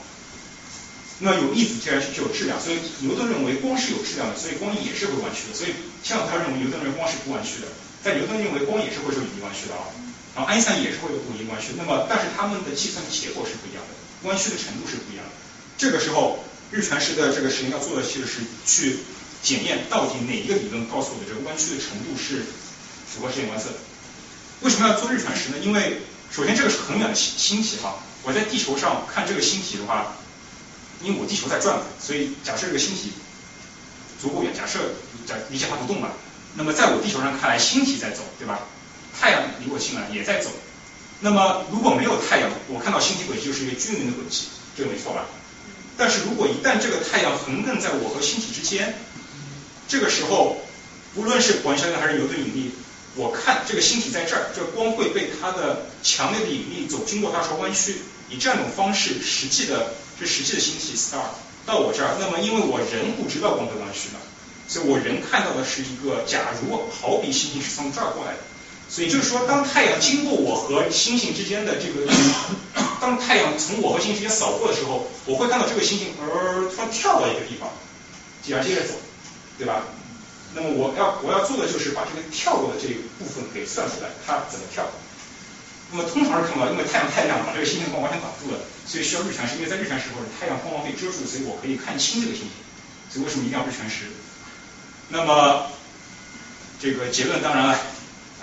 那有粒子自然就有质量，所以牛顿认为光是有质量的，所以光也是会弯曲的。所以像他认为牛顿认为光是不弯曲的，但牛顿认为光也是会受引力弯曲的啊。然后爱因斯坦也是会有引力弯曲，那么但是他们的计算结果是不一样的，弯曲的程度是不一样的。这个时候日全食的这个实验要做的其实是去检验到底哪一个理论告诉我的这个弯曲的程度是符合实验观测的。为什么要做日全食呢？因为首先这个是很远的星星体哈，我在地球上看这个星体的话，因为我地球在转嘛，所以假设这个星体足够远，假设假理解它不动嘛，那么在我地球上看来，星体在走，对吧？太阳离我近了，也在走。那么如果没有太阳，我看到星体轨迹就是一个均匀的轨迹，这个没错吧？但是如果一旦这个太阳横亘在我和星体之间，这个时候，无论是广义相对还是牛顿引力，我看这个星体在这儿，这光会被它的强烈的引力走经过它朝弯曲，以这样一种方式，实际的是实际的星体 star 到我这儿，那么因为我人不知道光会弯曲的，所以我人看到的是一个，假如好比星星是从这儿过来的。所以就是说，当太阳经过我和星星之间的这个，当太阳从我和星星之间扫过的时候，我会看到这个星星呃突然跳到一个地方，继而接着走，对吧？那么我要我要做的就是把这个跳过的这一部分给算出来，它怎么跳。那么通常是看不到，因为太阳太亮了，把这个星星光完全挡住了，所以需要日全食。因为在日全食时候，太阳光芒被遮住，所以我可以看清这个星星。所以为什么一定要日全食？那么这个结论当然了。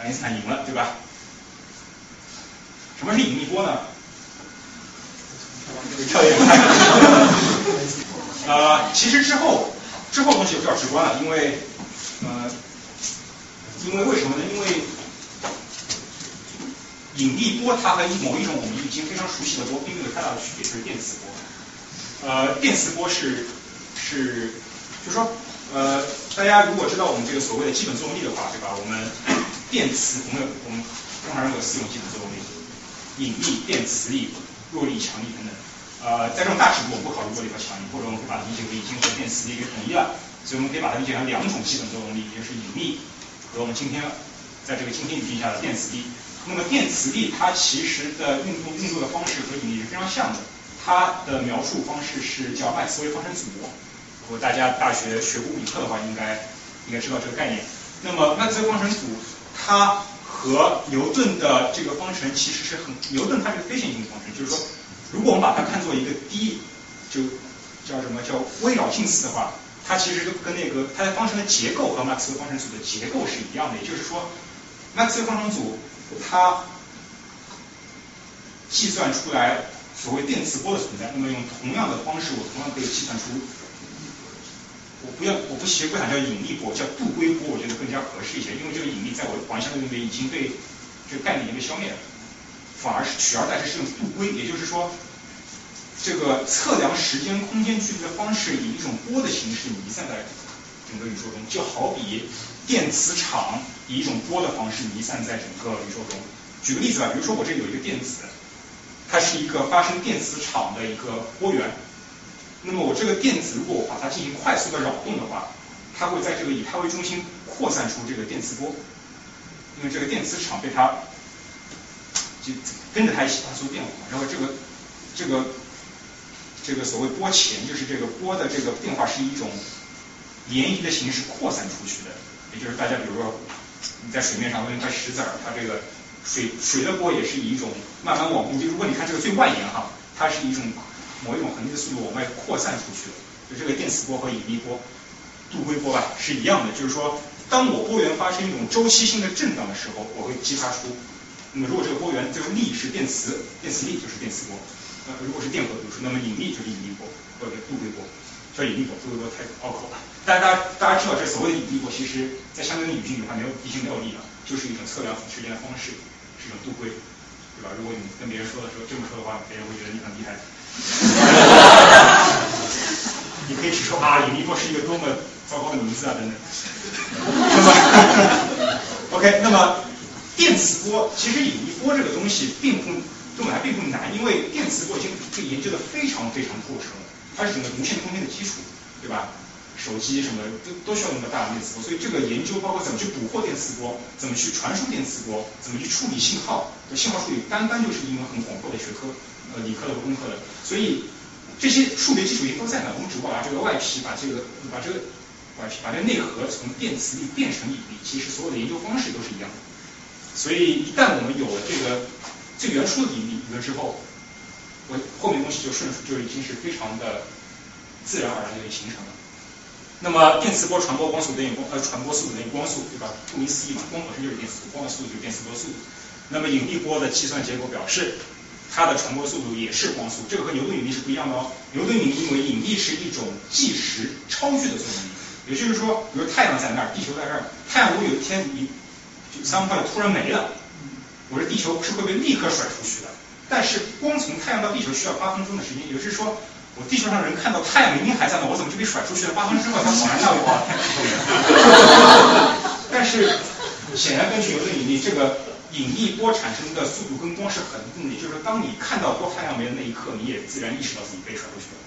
爱因斯坦赢了，对吧？什么是引力波呢？跳跃快。呃，其实之后之后东西就比较直观了，因为呃，因为为什么呢？因为引力波它和某一种我们已经非常熟悉的波并没有太大的区别，就是电磁波。呃，电磁波是是，就是说呃，大家如果知道我们这个所谓的基本作用力的话，对吧？我们电磁，我们我们通常认为四种基本作用力：引力、电磁力、弱力、强力等等。呃，在这种大尺度，我们不考虑弱力和强力，或者我们可以把它理解为已经和电磁力给统一了。所以我们可以把它理解成两种基本作用力，也就是引力和我们今天在这个今天语境下的电磁力。那么电磁力它其实的运动运作的方式和引力是非常像的，它的描述方式是叫麦斯韦方程组。如果大家大学学物理课的话，应该应该知道这个概念。那么麦斯韦方程组。它和牛顿的这个方程其实是很，牛顿它是个非线性方程，就是说，如果我们把它看作一个低，就叫什么叫微扰近似的话，它其实就跟那个它的方程的结构和马克思方程组的结构是一样的，也就是说，马克思方程组它计算出来所谓电磁波的存在，那么用同样的方式，我同样可以计算出。不要，我不学不想叫引力波，叫杜圭波，我觉得更加合适一些。因为这个引力在我的广义相对论里面已经被这个概念已经被消灭了，反而是取而代之是用杜圭，也就是说，这个测量时间空间距离的方式以一种波的形式弥散在整个宇宙中，就好比电磁场以一种波的方式弥散在整个宇宙中。举个例子吧，比如说我这有一个电子，它是一个发生电磁场的一个波源。那么我这个电子如果我把它进行快速的扰动的话，它会在这个以它为中心扩散出这个电磁波，因为这个电磁场被它就跟着它一起发生变化，然后这个这个这个所谓波前就是这个波的这个变化是一种涟漪的形式扩散出去的，也就是大家比如说你在水面上扔一块石子儿，它这个水水的波也是以一种慢慢往就如果你看这个最外沿哈，它是一种。某一种恒定的速度往外扩散出去了，就这个电磁波和引力波、杜规波吧是一样的，就是说，当我波源发生一种周期性的震荡的时候，我会激发出。那么如果这个波源这个力是电磁，电磁力就是电磁波。那如果是电荷比如说，那么引力就是引力波或者杜规波，叫引力波，杜规波太拗口了。大家大家大家知道，这所谓的引力波，其实在相对论语境里它没有已经没有力了，就是一种测量时间的方式，是一种杜规，对吧？如果你跟别人说的时候这么说的话，别人会觉得你很厉害。你可以指出啊，引力波是一个多么糟糕的名字啊，等等。那 么，OK，那么电磁波其实引力波这个东西并不对我们来并不难，因为电磁波已经被研究的非常非常透彻了，它是整个无线空间的基础，对吧？手机什么都都需要那么大的电磁波，所以这个研究包括怎么去捕获电磁波，怎么去传输电磁波，怎么去处理信号，信号处理单单就是一门很广阔的学科，呃，理科的和工科的，所以这些数学基础已经都在那，我们只不过把这个外皮把这个把这个外皮把这个内核从电磁力变成引力，其实所有的研究方式都是一样的。所以一旦我们有了这个最原初的引力理论之后，我后面东西就顺就已经是非常的自然而然的形成了。那么电磁波传播光速等于光呃传播速度等于光速，对吧？顾名思义嘛，光本身就是电磁，光的速度就是电磁波速度。那么引力波的计算结果表示，它的传播速度也是光速，这个和牛顿引力是不一样的哦。牛顿引力因为引力是一种计时超距的作用力，也就是说，比如太阳在那儿，地球在这儿，太阳如果有一天你就三块突然没了，我这地球是会被立刻甩出去的。但是光从太阳到地球需要八分钟的时间，也就是说。我地球上人看到太阳明明还在那，我怎么就被甩出去了？八分钟之后才恍然大悟啊！但是显然根据牛顿引力，这个引力波产生的速度跟光是很共的，就是说当你看到波太阳没的那一刻，你也自然意识到自己被甩出去了。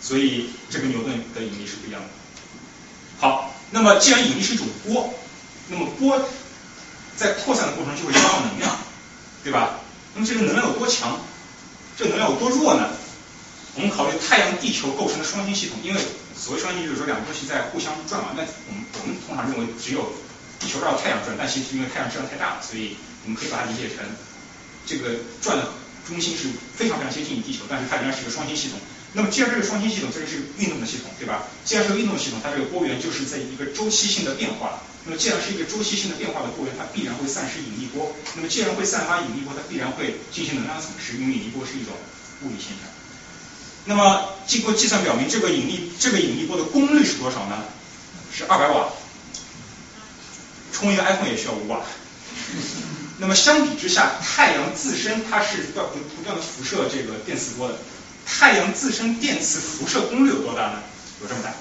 所以这个牛顿的引力是不一样的。好，那么既然引力是一种波，那么波在扩散的过程中就会消耗能量，对吧？那么这个能量有多强？这能量有多弱呢？我们考虑太阳、地球构成的双星系统，因为所谓双星就是说两个东西在互相转嘛。那我们我们通常认为只有地球绕太阳转，但其实因为太阳质量太大了，所以我们可以把它理解成这个转的中心是非常非常接近于地球，但是它仍然是一个双星系统。那么既然这个双星系统，这个是运动的系统，对吧？既然是个运动系统，它这个波源就是在一个周期性的变化。那么既然是一个周期性的变化的波源，它必然会散失引力波。那么既然会散发引力波，它必然会进行能量损失，因为引力波是一种物理现象。那么经过计算表明，这个引力这个引力波的功率是多少呢？是二百瓦，充一个 iPhone 也需要五瓦。那么相比之下，太阳自身它是要不不断的辐射这个电磁波的，太阳自身电磁辐射功率有多大呢？有这么大，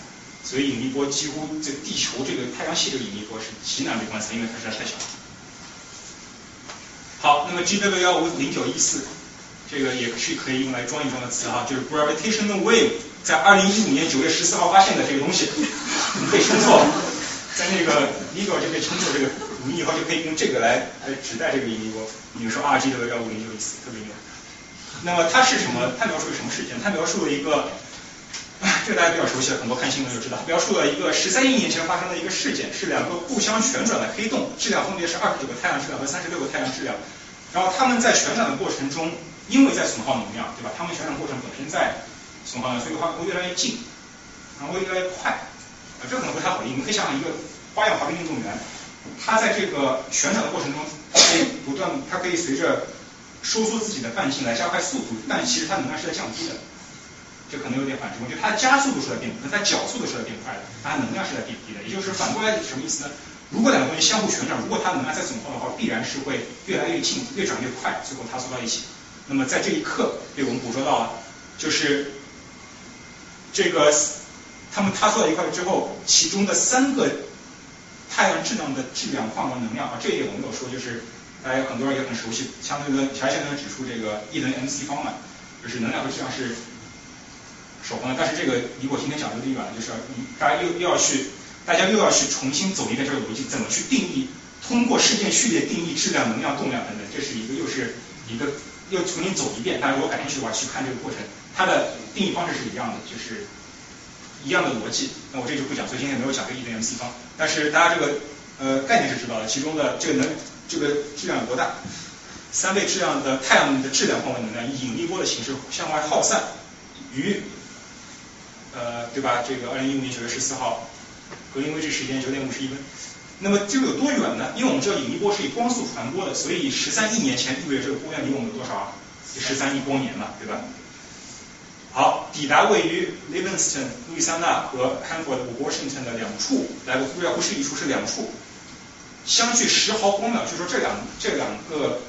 所以引力波几乎这地球这个太阳系这个引力波是极难被观测，因为它实在太小了。好，那么 GW 幺五零九一四。这个也是可以用来装一装的词哈，就是 gravitational wave，在二零一五年九月十四号发现的这个东西，被称作，在那个 LIGO 就被称作这个，你以后就可以用这个来来指代这个引力波，比如说 R G 的幺五零六一四，特别牛。那么它是什么？它描述了什么事件？它描述了一个，这个大家比较熟悉了，很多看新闻就知道，描述了一个十三亿年前发生的一个事件，是两个互相旋转的黑洞，质量分别是二十九个太阳质量和三十六个太阳质量，然后它们在旋转的过程中。因为在损耗能量，对吧？它们旋转过程本身在损耗能量，所以的话会越来越近，然后越来越快。啊，这可能不太好理解。你可以想想一个花样滑冰运动员，他在这个旋转的过程中，可以不断，他可以随着收缩自己的半径来加快速度，但其实它能量是在降低的。这可能有点反直觉，就它的加速度是在变，它角速度是在变快的，它能量是在变低的。也就是反过来什么意思呢？如果两个东西相互旋转，如果它能量在损耗的话，必然是会越来越近，越转越快，最后塌缩到一起。那么在这一刻被我们捕捉到了，就是这个它们塌缩到一块之后，其中的三个太阳质量的质量换完能量啊，这一点我没有说，就是大家很多人也很熟悉，相对论条件论指出这个 E 等于 mc 方嘛，就是能量和质量是守恒的。但是这个离我今天讲的有点远，就是大家又又要去，大家又要去重新走一遍这个逻辑，怎么去定义，通过事件序列定义质量、能量、动量等等，这是一个又是一个。又重新走一遍，大家如果感兴趣的话去看这个过程，它的定义方式是一样的，就是一样的逻辑。那我这就不讲，所以今天没有讲这个 E 等于 mc 方。但是大家这个呃概念是知道的，其中的这个能这个质量有多大？三倍质量的太阳的质量换为能量，以引力波的形式向外耗散，于呃对吧？这个二零一五年九月十四号，格林威治时间九点五十一分。那么这个有多远呢？因为我们知道引力波是以光速传播的，所以十三亿年前意味着这个波源离我们有多少啊？十三亿光年嘛，对吧？好，抵达位于 Livingston 路易斯安那和 Hanford Washington 的两处，来个不要不是一处是两处，相距十毫光秒，就说这两这两个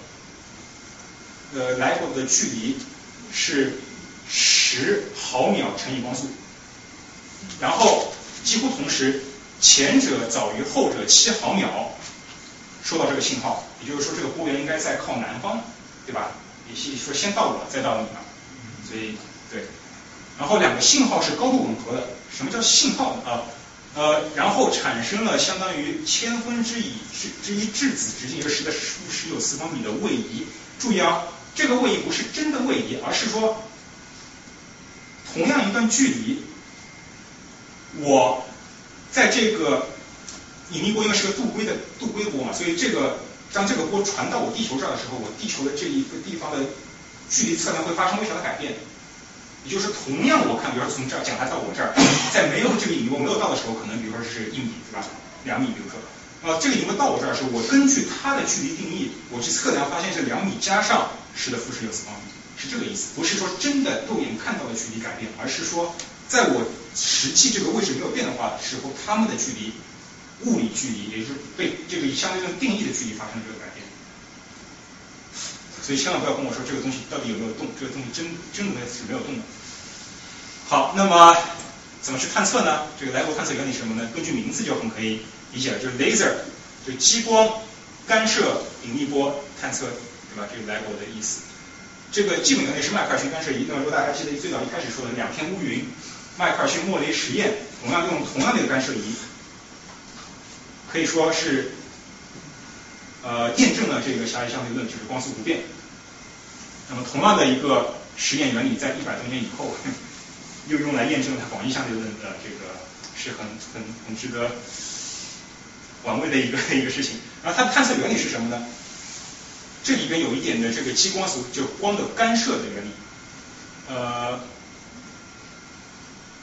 呃来回的距离是十毫秒乘以光速，然后几乎同时，前者早于后者七毫秒收到这个信号，也就是说这个波源应该在靠南方，对吧？也是说先到我，再到你那，所以对。然后两个信号是高度吻合的。什么叫信号呢？啊，呃，然后产生了相当于千分之一之之一质子直径，就是十的负十有四方米的位移。注意啊，这个位移不是真的位移，而是说同样一段距离，我在这个引力波因为是个杜规的杜规波嘛，所以这个当这个波传到我地球这儿的时候，我地球的这一个地方的距离测量会发生微小的改变。也就是同样，我看，比如说从这儿讲它到我这儿，在没有这个引力波没有到的时候，可能比如说是一米，对吧？两米，比如说，啊，这个引力到我这儿的时候，我根据它的距离定义，我去测量，发现是两米加上十的负十六次方米，是这个意思，不是说真的肉眼看到的距离改变，而是说在我实际这个位置没有变的话的时候，它们的距离，物理距离，也就是被这个相对论定义的距离发生了这个改变。所以千万不要跟我说这个东西到底有没有动，这个东西真真的是没有动的。好，那么怎么去探测呢？这个莱博探测原理是什么呢？根据名字就很可以理解了，就是 laser，就激光干涉引力波探测，对吧？这个莱博的意思。这个基本原理是迈克尔逊干涉仪。那么如果大家记得最早一开始说的两片乌云，迈克尔逊莫雷实验，同样用同样的一个干涉仪，可以说是呃验证了这个狭义相对论，就是光速不变。那么同样的一个实验原理，在一百多年以后。又用来验证它广义相对论的这个是很很很值得玩味的一个一个事情。然后它的探测原理是什么呢？这里边有一点的这个激光所就光的干涉的原理。呃，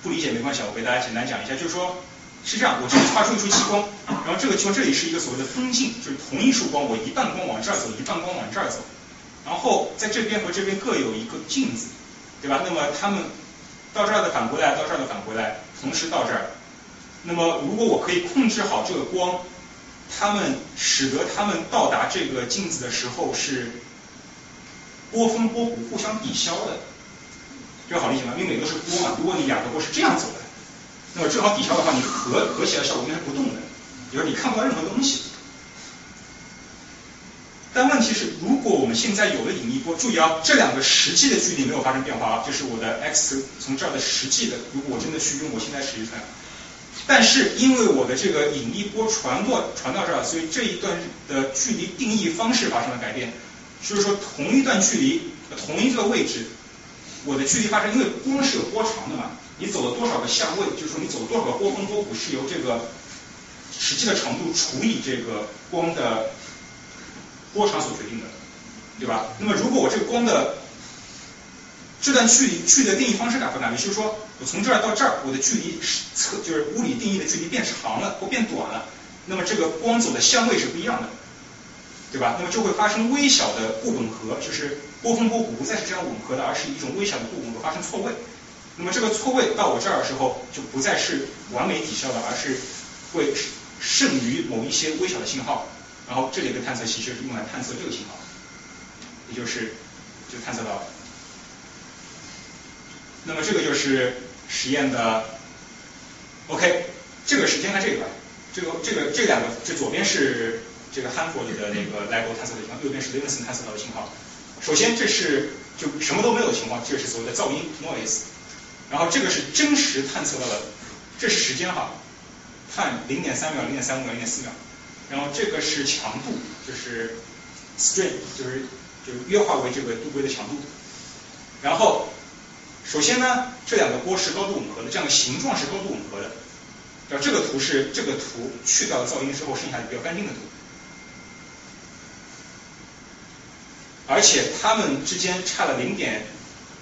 不理解没关系，我给大家简单讲一下，就是说是这样，我这里发出一束激光，然后这个球这里是一个所谓的分镜，就是同一束光，我一半光往这儿走，一半光往这儿走，然后在这边和这边各有一个镜子，对吧？那么它们到这儿的返回来，到这儿的返回来，同时到这儿。那么，如果我可以控制好这个光，它们使得它们到达这个镜子的时候是波峰波谷互相抵消的，这个好理解吗？因为每个是波嘛，如果你两个波是这样走的，那么正好抵消的话，你合合起来效果应该是不动的，也就是你看不到任何东西。但问题是，如果我们现在有了引力波，注意啊，这两个实际的距离没有发生变化啊，就是我的 x 从这儿的实际的，如果我真的去用我现在实际算，但是因为我的这个引力波传过传到这儿，所以这一段的距离定义方式发生了改变，就是说同一段距离同一个位置，我的距离发生，因为光是有波长的嘛，你走了多少个相位，就是说你走了多少个波峰波谷是由这个实际的长度除以这个光的。波长所决定的，对吧？那么如果我这个光的这段距离距离的定义方式改不改变？就是说我从这儿到这儿，我的距离是测就是物理定义的距离变长了或变短了，那么这个光走的相位是不一样的，对吧？那么就会发生微小的不吻合，就是波峰波谷不再是这样吻合的，而是一种微小的不吻合发生错位。那么这个错位到我这儿的时候，就不再是完美抵消的，而是会剩余某一些微小的信号。然后这里的探测器就是用来探测这个信号，也就是就探测到了。那么这个就是实验的，OK，这个是先看这个吧，这个这个这两个，这左边是这个 Hanford 的那个 LIGO 探测的信号，右边是 Levinson 探测到的信号。首先这是就什么都没有的情况，这是所谓的噪音 noise。然后这个是真实探测到的，这是时间哈，看零点三秒、零点三五秒、零点四秒。然后这个是强度，就是 strain，就是就约化为这个度规的强度。然后首先呢，这两个波是高度吻合的，这样的形状是高度吻合的。然后这个图是这个图去掉了噪音之后剩下的比较干净的图。而且它们之间差了零点，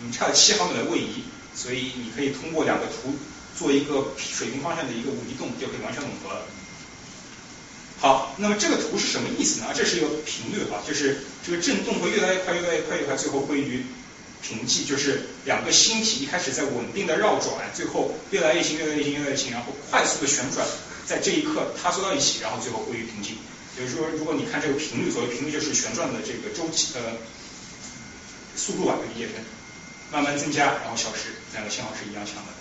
嗯，差了七毫米的位移，所以你可以通过两个图做一个水平方向的一个移动，就可以完全吻合了。好，那么这个图是什么意思呢？这是一个频率哈，就是这个振动会越来越快，越来越快，越快，最后归于平静，就是两个星体一开始在稳定的绕转，最后越来越近，越来越近，越来越近，然后快速的旋转，在这一刻塌缩到一起，然后最后归于平静。也就是说，如果你看这个频率，所谓频率就是旋转的这个周期呃速度啊，可以理解成慢慢增加，然后消失，两个信号是一样强的。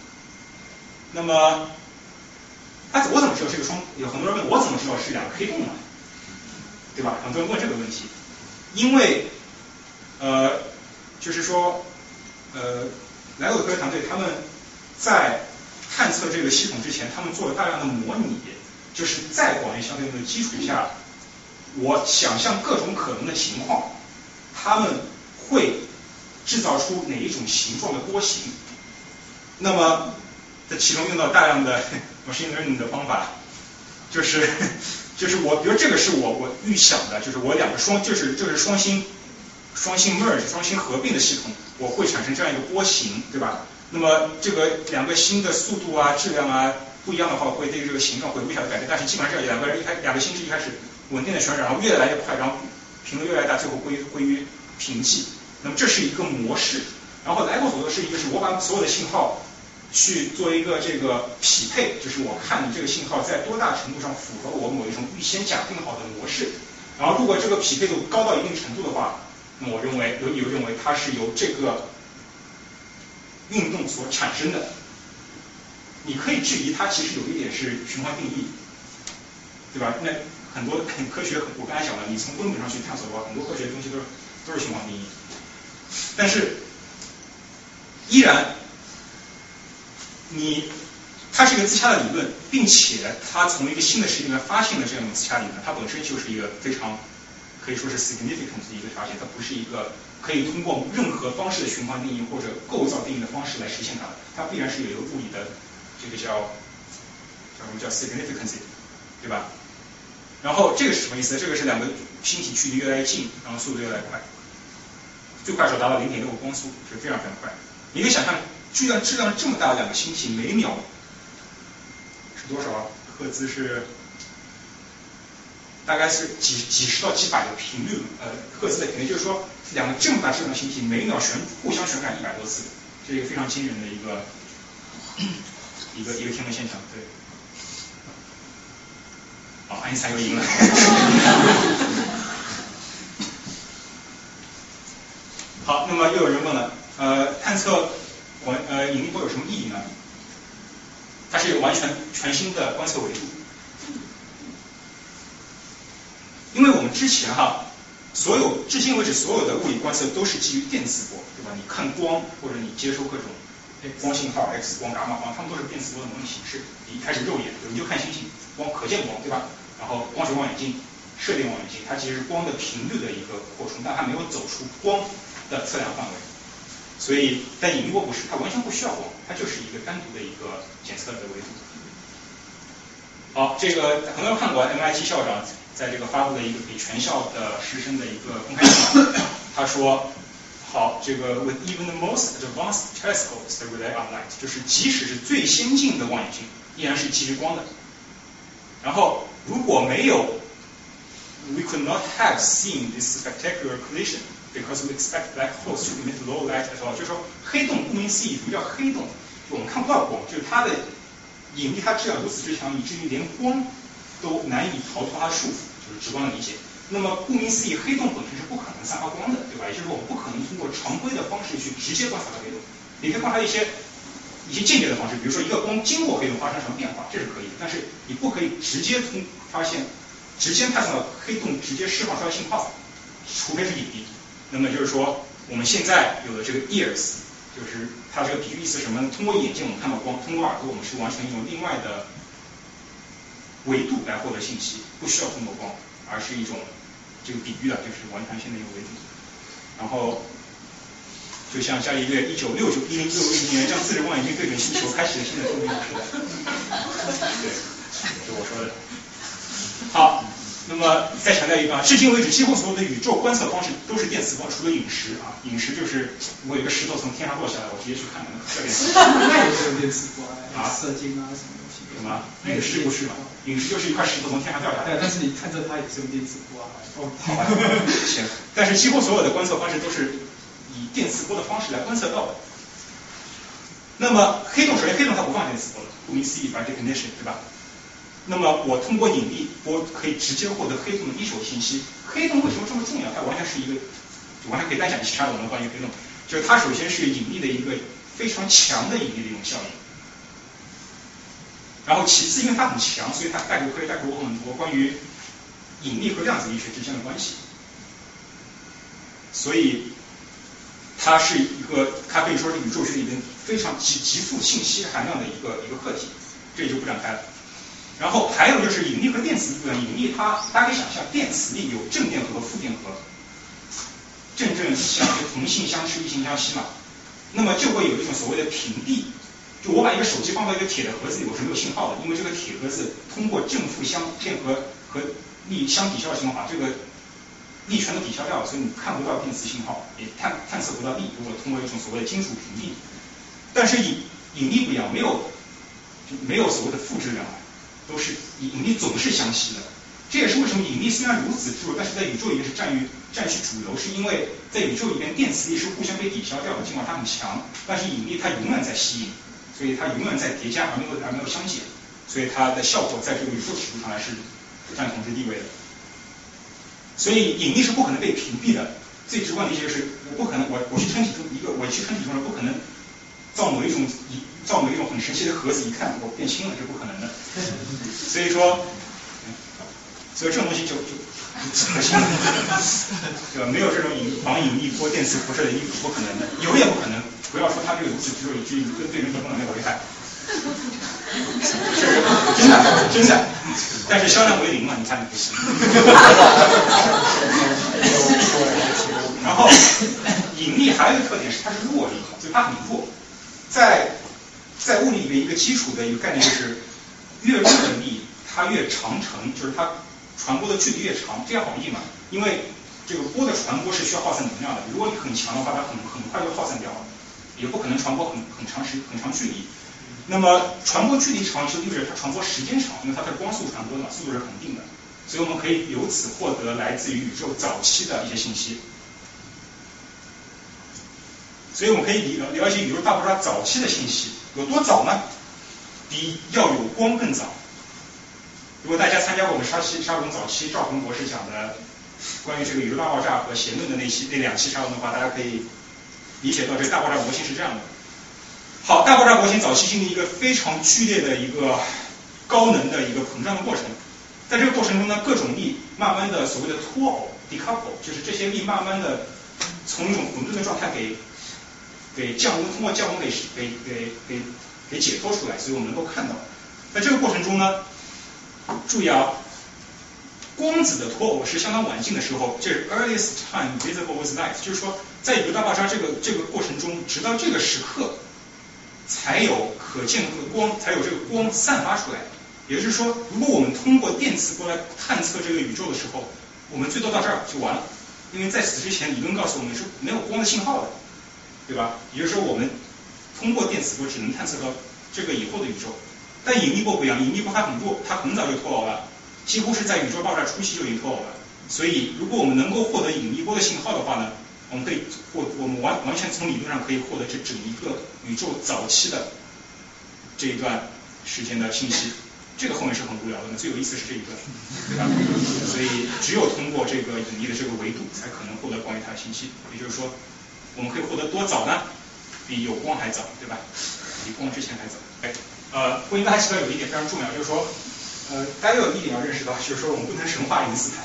那么，那我怎么知道这个双？有很多人问我怎么知道是两个黑洞呢？对吧？很多人问这个问题，因为呃，就是说呃，莱欧科学团队他们在探测这个系统之前，他们做了大量的模拟，就是在广义相对论的基础下，我想象各种可能的情况，他们会制造出哪一种形状的波形。那么，在其中用到大量的 machine learning 的方法，就是 就是我，比如这个是我我预想的，就是我两个双，就是就是双星双星 merge 双星合并的系统，我会产生这样一个波形，对吧？那么这个两个星的速度啊、质量啊不一样的话，会对这个形状会有微小的改变，但是基本上这两个人一开两个星是一开始稳定的旋转，然后越来越快，然后频率越来越大，最后归归于平静。那么这是一个模式，然后莱布所做的是一个是我把所有的信号。去做一个这个匹配，就是我看你这个信号在多大程度上符合我某一种预先假定好的模式，然后如果这个匹配度高到一定程度的话，那我认为有理由认为它是由这个运动所产生的。你可以质疑它其实有一点是循环定义，对吧？那很多很科学，我刚才讲了，你从根本上去探索的话，很多科学的东西都是都是循环定义，但是依然。你，它是一个自洽的理论，并且它从一个新的实验里面发现了这样一个自洽理论，它本身就是一个非常可以说是 significant 的一个发现，它不是一个可以通过任何方式的循环定义或者构造定义的方式来实现它的，它必然是有一个物理的这个叫叫什么叫 significance，对吧？然后这个是什么意思？这个是两个星体距离越来越近，然后速度越来越快，最快时候达到零点六个光速，是非常非常快。你可以想象。质量质量这么大的两个星体，每秒是多少？赫兹是大概是几几十到几百的频率，呃，赫兹的频率，就是说两个这么大质量的星体每秒旋互相旋转一百多次，这是一个非常惊人的一个一个一个天文现象，对。好，爱因斯坦又赢了。好，那么又有人问了，呃，探测。我呃引力波有什么意义呢？它是有完全全新的观测维度，因为我们之前哈，所有至今为止所有的物理观测都是基于电磁波，对吧？你看光或者你接收各种光信号、X 光、伽马光，它们都是电磁波的模拟形式。你一开始肉眼，你就看星星，光可见光，对吧？然后光学望远镜、射电望远镜，它其实是光的频率的一个扩充，但它没有走出光的测量范围。所以，但引力波不是，它完全不需要光，它就是一个单独的一个检测的维度。好，这个很多人看过 MIT 校长在这个发布的一个给全校的师生的一个公开讲话，他说，好，这个 with even the most advanced telescopes that rely on light，就是即使是最先进的望远镜，依然是基于光的。然后，如果没有，we could not have seen this spectacular collision。Because we expect black holes to emit low light at all，就是说黑洞顾名思义，什么叫黑洞？我们看不到光，就是它的引力它质量如此之强，以至于连光都难以逃脱它的束缚，就是直观的理解。那么顾名思义，黑洞本身是不可能散发光的，对吧？也就是说我们不可能通过常规的方式去直接观察到黑洞。你可以观察一些一些间接的方式，比如说一个光经过黑洞发生什么变化，这是可以的。但是你不可以直接从发现直接探测到黑洞直接释放出来信号，除非是引力。那么就是说，我们现在有的这个 ears，就是它这个比喻意思是什么呢？通过眼睛我们看到光，通过耳朵我们是完全用另外的维度来获得信息，不需要通过光，而是一种这个比喻的，就是完全性的一个维度。然后，就像伽利略一九六九一零六零年将自制望远镜对准星球，开启了新的生命时代。对，就我说的。好。那么再强调一个啊，至今为止，几乎所有的宇宙观测方式都是电磁波，除了陨石啊。陨石就是我有个石头从天上落下来，我直接去看，这电磁。那也是用电磁波啊，射精啊什么东西。什么？陨石不是吗？陨石就是一块石头从天上掉下来。对，但是你看着它也是用电磁波啊。哦，好吧。行。但是几乎所有的观测方式都是以电磁波的方式来观测到的。那么黑洞，首先黑洞它不放电磁波的，顾名思义，by definition，对吧？那么我通过引力波可以直接获得黑洞的一手信息。黑洞为什么这么重要？它完全是一个，完全可以单讲其他的我们关于黑洞。就是它首先是引力的一个非常强的引力的一种效应。然后其次，因为它很强，所以它带给可以带给我很多关于引力和量子力学之间的关系。所以它是一个，它可以说是宇宙学里面非常极极富信息含量的一个一个课题，这里就不展开了。然后还有就是引力和电磁力，引力它大家可以想象，电磁力有正电荷和负电荷，正正相就同性相斥，异性相吸嘛，那么就会有一种所谓的屏蔽。就我把一个手机放到一个铁的盒子里，我是没有信号的，因为这个铁盒子通过正负相电荷和力相抵消的情况，把这个力全都抵消掉了，所以你看不到电磁信号，也探探测不到力。如果通过一种所谓的金属屏蔽，但是引引力不一样，没有就没有所谓的负质量，都是引力总是相吸的。这也是为什么引力虽然如此之弱，但是在宇宙里面是占于占据主流，是因为在宇宙里面电磁力是互相被抵消掉的，尽管它很强，但是引力它永远在吸引。所以它永远在叠加，而没有而没有相减，所以它的效果在这个宇宙尺度上来是占统治地位的。所以引力是不可能被屏蔽的。最直观的一些就是，我不可能，我我去称体重一个，我去称体重不可能造某一种一造某一种很神奇的盒子，一看我变轻了，这不可能的。所以说，所以这种东西就就可信，对吧？没有这种引防引力波、电磁辐射的衣服，不可能的，有也不可能。不要说它这个如此之弱，以至于对对人体功能没有危害。是真的，真的。但是销量为零嘛，你看。然后引力还有一个特点是它是弱力，就它很弱。在在物理里面一个基础的一个概念就是，越弱的力它越长程，就是它传播的距离越长，这样好理解嘛？因为这个波的传播是需要耗散能量的，如果你很强的话，它很很快就耗散掉了。也不可能传播很很长时很长距离，那么传播距离长就意味着它传播时间长，因为它是光速传播嘛，速度是恒定的，所以我们可以由此获得来自于宇宙早期的一些信息。所以我们可以了了解宇宙大爆炸早期的信息有多早呢？比要有光更早。如果大家参加过我们沙期沙龙早期赵鹏博士讲的关于这个宇宙大爆炸和弦论的那期那两期沙龙的话，大家可以。理解到这个大爆炸模型是这样的。好，大爆炸模型早期经历一个非常剧烈的一个高能的一个膨胀的过程，在这个过程中呢，各种力慢慢的所谓的脱偶 （decouple），就是这些力慢慢的从一种混沌的状态给给降温，通过降温给给给给给解脱出来，所以我们能够看到，在这个过程中呢，注意啊。光子的脱偶是相当晚近的时候，这是 earliest time visible with light，就是说，在宇宙大爆炸这个这个过程中，直到这个时刻，才有可见的光，才有这个光散发出来。也就是说，如果我们通过电磁波来探测这个宇宙的时候，我们最多到这儿就完了，因为在此之前，理论告诉我们是没有光的信号的，对吧？也就是说，我们通过电磁波只能探测到这个以后的宇宙。但引力波不一样，引力波它很弱，它很早就脱偶了。几乎是在宇宙爆炸初期就已经脱偶了，所以如果我们能够获得引力波的信号的话呢，我们可以获我们完完全从理论上可以获得这整一个宇宙早期的这一段时间的信息。这个后面是很无聊的，最有意思是这一段，对吧？所以只有通过这个引力的这个维度，才可能获得关于它的信息。也就是说，我们可以获得多早呢？比有光还早，对吧？比光之前还早。哎，呃，不应该还提到有一点非常重要，就是说。呃，大家有一点要认识到，就是说我们不能神化爱因斯坦。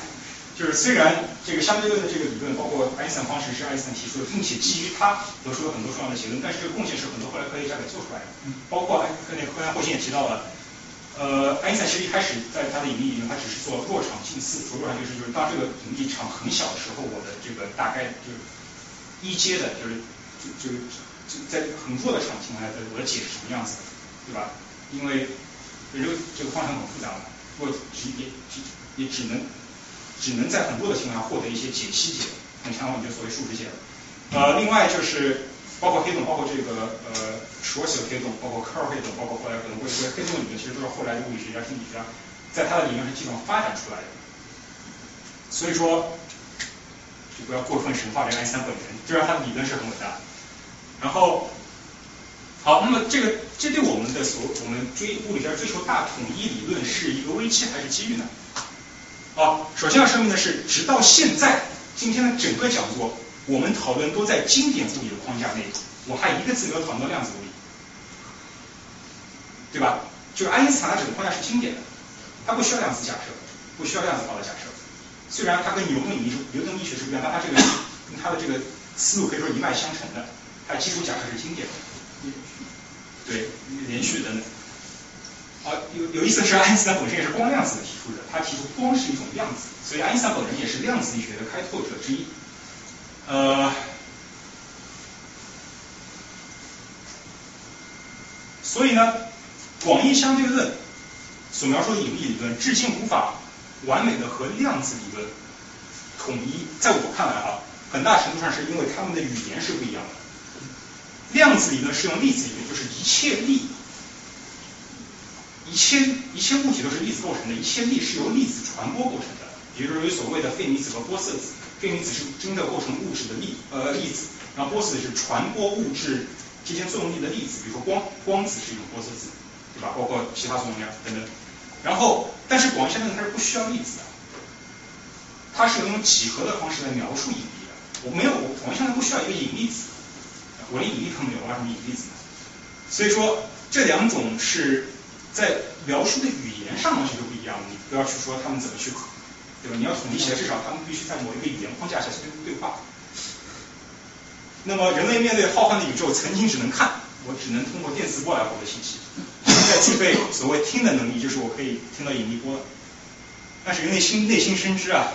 就是虽然这个相对论的这个理论，包括爱因斯坦方程是爱因斯坦提出的，并且基于他得出了很多重要的结论，但是这个贡献是很多后来科学家给做出来的。包括爱那个科学家霍金也提到了，呃，爱因斯坦其实一开始在他的引力理论，他只是做弱场近似，说弱场就是就是当这个引力场很小的时候，我的这个大概就是一阶的，就是就就就在很弱的场情况下，我的解是什么样子，对吧？因为这个这个方程很复杂嘛，我只也只也只能只能在很弱的情况下获得一些解析解，很强的话就所谓数值解了。呃，另外就是包括黑洞，包括这个呃缩小黑洞，包括科尔黑洞，包括后来可能会说黑洞理论，其实都是后来的物理学家、天体学家在他的理论是基本上发展出来的。所以说就不要过分神化这个爱因斯坦本人，虽然他的理论是很伟大。然后。好，那么这个这对我们的所我们追物理学追求大统一理论是一个危机还是机遇呢？好，首先要声明的是，直到现在今天的整个讲座，我们讨论都在经典物理的框架内，我还一个字没有讨论到量子物理，对吧？就是爱因斯坦的整个框架是经典的，它不需要量子假设，不需要量子化的假。虽然它跟牛顿力牛顿力学是不一样，但它这个它的这个思路可以说一脉相承的，它的基础假设是经典的，对，连续等等。啊，有有意思的是，爱因斯坦本身也是光量子提出的，他提出光是一种量子，所以爱因斯坦本人也是量子力学的开拓者之一。呃，所以呢，广义相对论所描述的引力理论，至今无法完美的和量子理论统一。在我看来啊，很大程度上是因为他们的语言是不一样的。量子理论是用粒子理论，就是一切力，一切一切物体都是粒子构成的，一切力是由粒子传播构成的，也就是有所谓的费米子和玻色子。费米子是真的构成物质的粒呃粒子，然后玻色子是传播物质之间作用力的粒子，比如说光光子是一种玻色子，对吧？包括其他作用量等等。然后，但是广义相对论它是不需要粒子的，它是用几何的方式来描述引力的。我没有，广义相对论不需要一个引力子，我连引力都没有，我什么引力子呢？所以说这两种是在描述的语言上完全就不一样，你不要去说他们怎么去。对吧？你要统一起来，至少他们必须在某一个语言框架下去对话。那么，人类面对浩瀚的宇宙，曾经只能看，我只能通过电磁波来获得信息。在具备所谓听的能力，就是我可以听到引力波。但是人类心内心深知啊，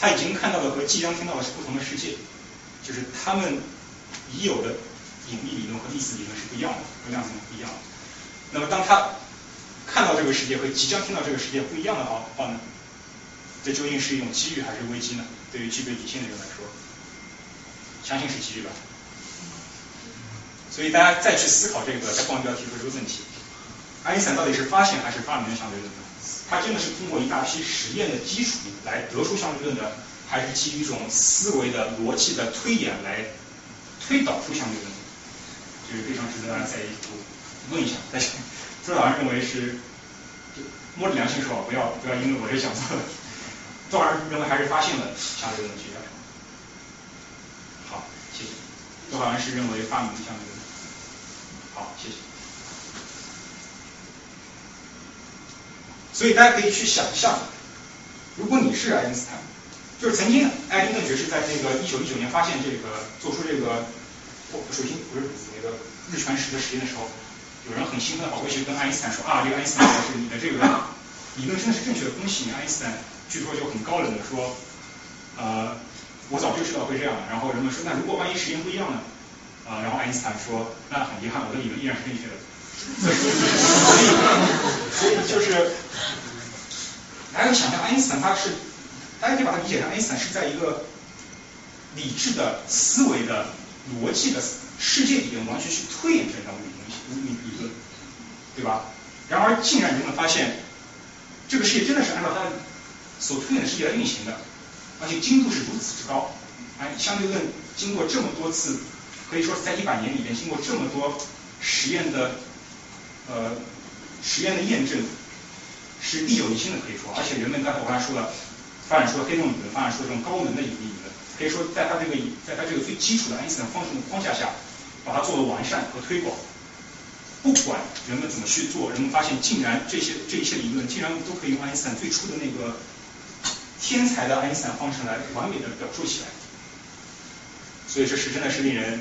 他已经看到的和即将听到的是不同的世界，就是他们已有的引力理论和粒子理论是不一样的，和量子不一样的。那么，当他看到这个世界和即将听到这个世界不一样的话话呢？这究竟是一种机遇还是危机呢？对于具备理性的人来说，相信是机遇吧。所以大家再去思考这个，在报标提出这个问题：爱因斯坦到底是发现还是发明了相对论呢？他真的是通过一大批实验的。基础来得出相对论的，还是基于一种思维的逻辑的推演来推导出相对论？这是非常值得大家再问一下。但是朱老师认为是，摸着良心说，不要不要因为我这讲错了。多少人认为还是发现了相对论的学家？好，谢谢。多少人是认为发明相对论？好，谢谢。所以大家可以去想象，如果你是爱因斯坦，就是曾经爱丁顿爵士在那个一九一九年发现这个做出这个水星不是那个日全食的实验的时候，有人很兴奋的跑过去跟爱因斯坦说啊，这个爱因斯坦老师，你的这个理论真的是正确的，恭喜你，爱因斯坦。据说就很高冷的说，呃，我早就知道会这样。然后人们说，那如果万一实验不一样呢？啊，然后爱因斯坦说，那很遗憾，我的理论依然是正确的。所以，所以就是，大家想象爱因斯坦他是，大家可以把它理解成爱因斯坦是在一个理智的思维的逻辑的世界里面完全去推演这套理论理理论，对吧？然而，竟然人们发现，这个世界真的是按照他。所推演的世界来运行的，而且精度是如此之高。哎，相对论经过这么多次，可以说是在一百年里面经过这么多实验的呃实验的验证，是历久弥新的可以说。而且人们刚才我刚才说了，发展出了黑洞理论，发展出了这种高能的引力理论，可以说在它这个在它这个最基础的爱因斯坦方程的框架下，把它做了完善和推广。不管人们怎么去做，人们发现竟然这些这一些理论竟然都可以用爱因斯坦最初的那个。天才的爱因斯坦方程来完美的表述起来，所以这是真的是令人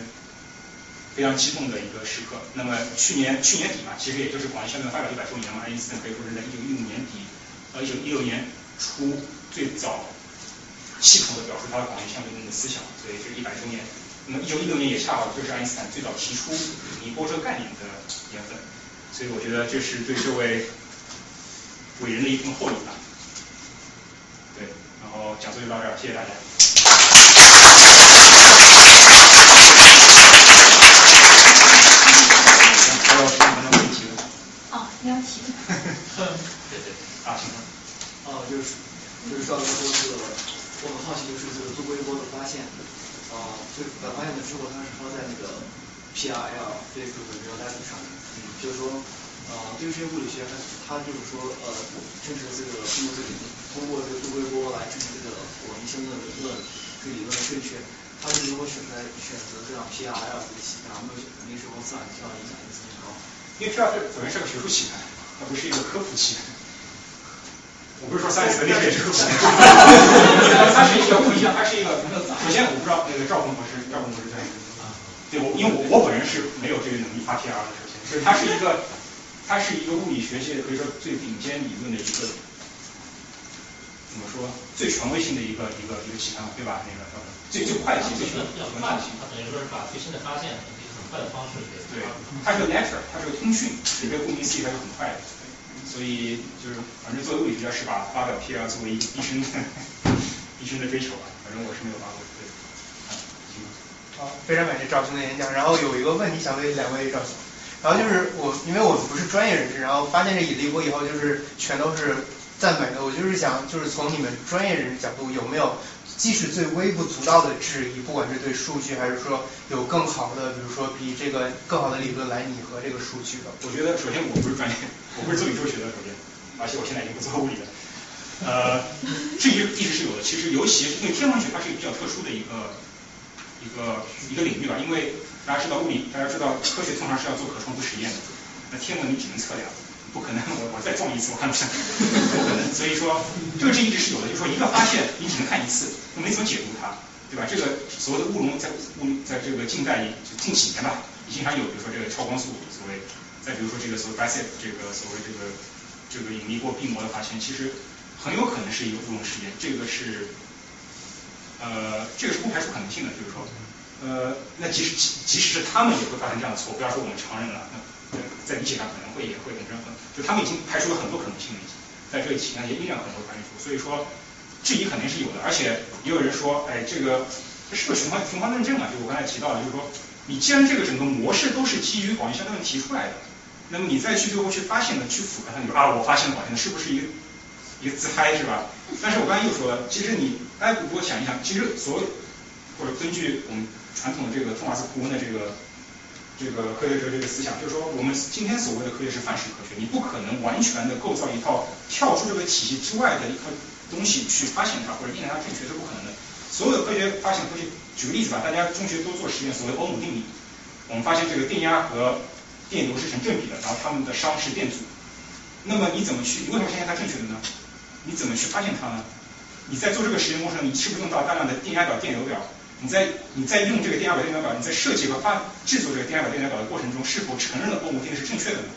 非常激动的一个时刻。那么去年去年底嘛，其实也就是广义相对论发表一百周年嘛，爱因斯坦可以说是在一九一五年底呃一九一六年初最早系统的表述他的广义相对论的思想，所以这是一百周年。那么一九一六年也恰好就是爱因斯坦最早提出引力波这个概念的年份，所以我觉得这是对这位伟人的一份厚礼吧。对然后讲座就到这儿，谢谢大家。还有什么问题吗？哦，你要提。对对，啊，请。哦，就是就是赵哥说这个，我很好奇，就是这个多微波的发现，啊，就在发现的之后，它是放在那个 PRL 这个比较单子上面，就是说。啊，对于这些物理学，他他就是说，呃，证实这个通过这个通过这个多微波来证明这个广义相对论论这个理论的正确。他是如何选出来选择这样 P R L 这个期刊，没有肯定是和斯坦克影响因子很高。因为 P R 首先是个学术期刊，它不是一个科普器。我不是说 Science 的那些是科普，它是一个不一样，它是一个。首先我不知道那个赵鹏博士，赵鹏博士在啊，对我因为我我本人是没有这个能力发 PR 的，首先，所以它是一个，它是一个物理学界可以说最顶尖理论的一个，怎么说最权威性的一个一个一个期刊，对吧？那个最最快的最权威比较快，它等于说是把最新的发现以很快的方式给对，它是个 letter，它是个通讯，这个顾名思义它是很快的。所以就是，反正作为物理学家是把发表 PR 作为一生的一生的追求吧。反正我是没有发过。对，好，非常感谢赵兄的演讲。然后有一个问题想问两位赵兄，然后就是我因为我不是专业人士，然后发现这引力波以后就是全都是赞美的。我就是想，就是从你们专业人士角度，有没有即使最微不足道的质疑，不管是对数据还是说有更好的，比如说比这个更好的理论来拟合这个数据的？我觉得首先我不是专业。我不是做宇宙学的，首先，而且我现在已经不做物理了。呃，质疑一直是有的。其实，尤其是因为天文学它是一个比较特殊的一个一个一个领域吧。因为大家知道物理，大家知道科学通常是要做可重复实验的。那天文你只能测量，不可能我我再撞一次我看不上，不可能。所以说，这个质疑一直是有的。就是说，一个发现你只能看一次，没怎么解读它，对吧？这个所谓的乌龙在乌在这个近代就近几年吧，已经常有，比如说这个超光速所谓。再比如说这个所谓 BASIC 这个所谓这个这个引力波闭膜的发现，其实很有可能是一个乌龙事件。这个是呃这个是不排除可能性的，就是说呃那即使即使是他们也会发生这样的错误，不要说我们常人了，在理解上可能会也会很认可，就他们已经排除了很多可能性了，已经在这一期间也依然可能会排除。所以说质疑肯定是有的，而且也有人说，哎这个这是不是循环循环论证啊？就我刚才提到的，就是说你既然这个整个模式都是基于广义相对论提出来的。那么你再去最后去发现呢，去符合它，你说啊，我发现了，那是不是一个一个自嗨是吧？但是我刚才又说了，其实你大家如果想一想，其实所有或者根据我们传统的这个托马斯库恩的这个这个科学哲学这个思想，就是说我们今天所谓的科学是范式科学，你不可能完全的构造一套跳出这个体系之外的一套东西去发现它或者验证它正确是不可能的。所有的科学发现科学，举个例子吧，大家中学都做实验，所谓欧姆定理，我们发现这个电压和电流是成正比的，然后它们的熵是电阻。那么你怎么去？你为什么相信它正确的呢？你怎么去发现它呢？你在做这个实验过程，你是不是用到大量的电压表、电流表？你在你在用这个电压表、电流表，你在设计和发制作这个电压表、电流表的过程中，是否承认了欧姆定律是正确的呢？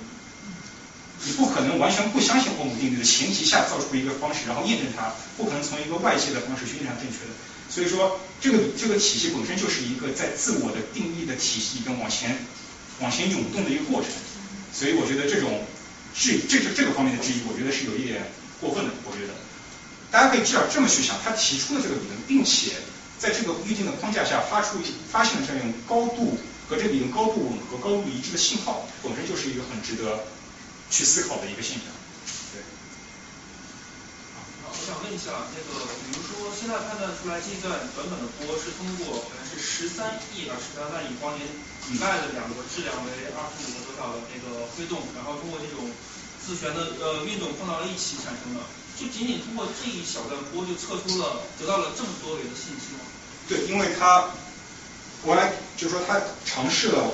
你不可能完全不相信欧姆定律的前提下造出一个方式，然后验证它，不可能从一个外界的方式去验证它正确的。所以说，这个这个体系本身就是一个在自我的定义的体系跟往前。往前涌动的一个过程，所以我觉得这种质疑，这是这个方面的质疑，我觉得是有一点过分的。我觉得大家可以至少这么去想，他提出了这个理论，并且在这个预定的框架下发出发现了这样一种高度和这个理论高度吻合、高度一致的信号，本身就是一个很值得去思考的一个现象。对。好，我想问一下，那个比如说现在判断出来这段短短的波是通过好像是十三亿到十三万亿光年。以外的两个质量为二十五个多少的那个黑洞，然后通过这种自旋的呃运动碰到了一起产生的，就仅仅通过这一小段波就测出了得到了这么多维的信息吗？对，因为他我来就是说他尝试了，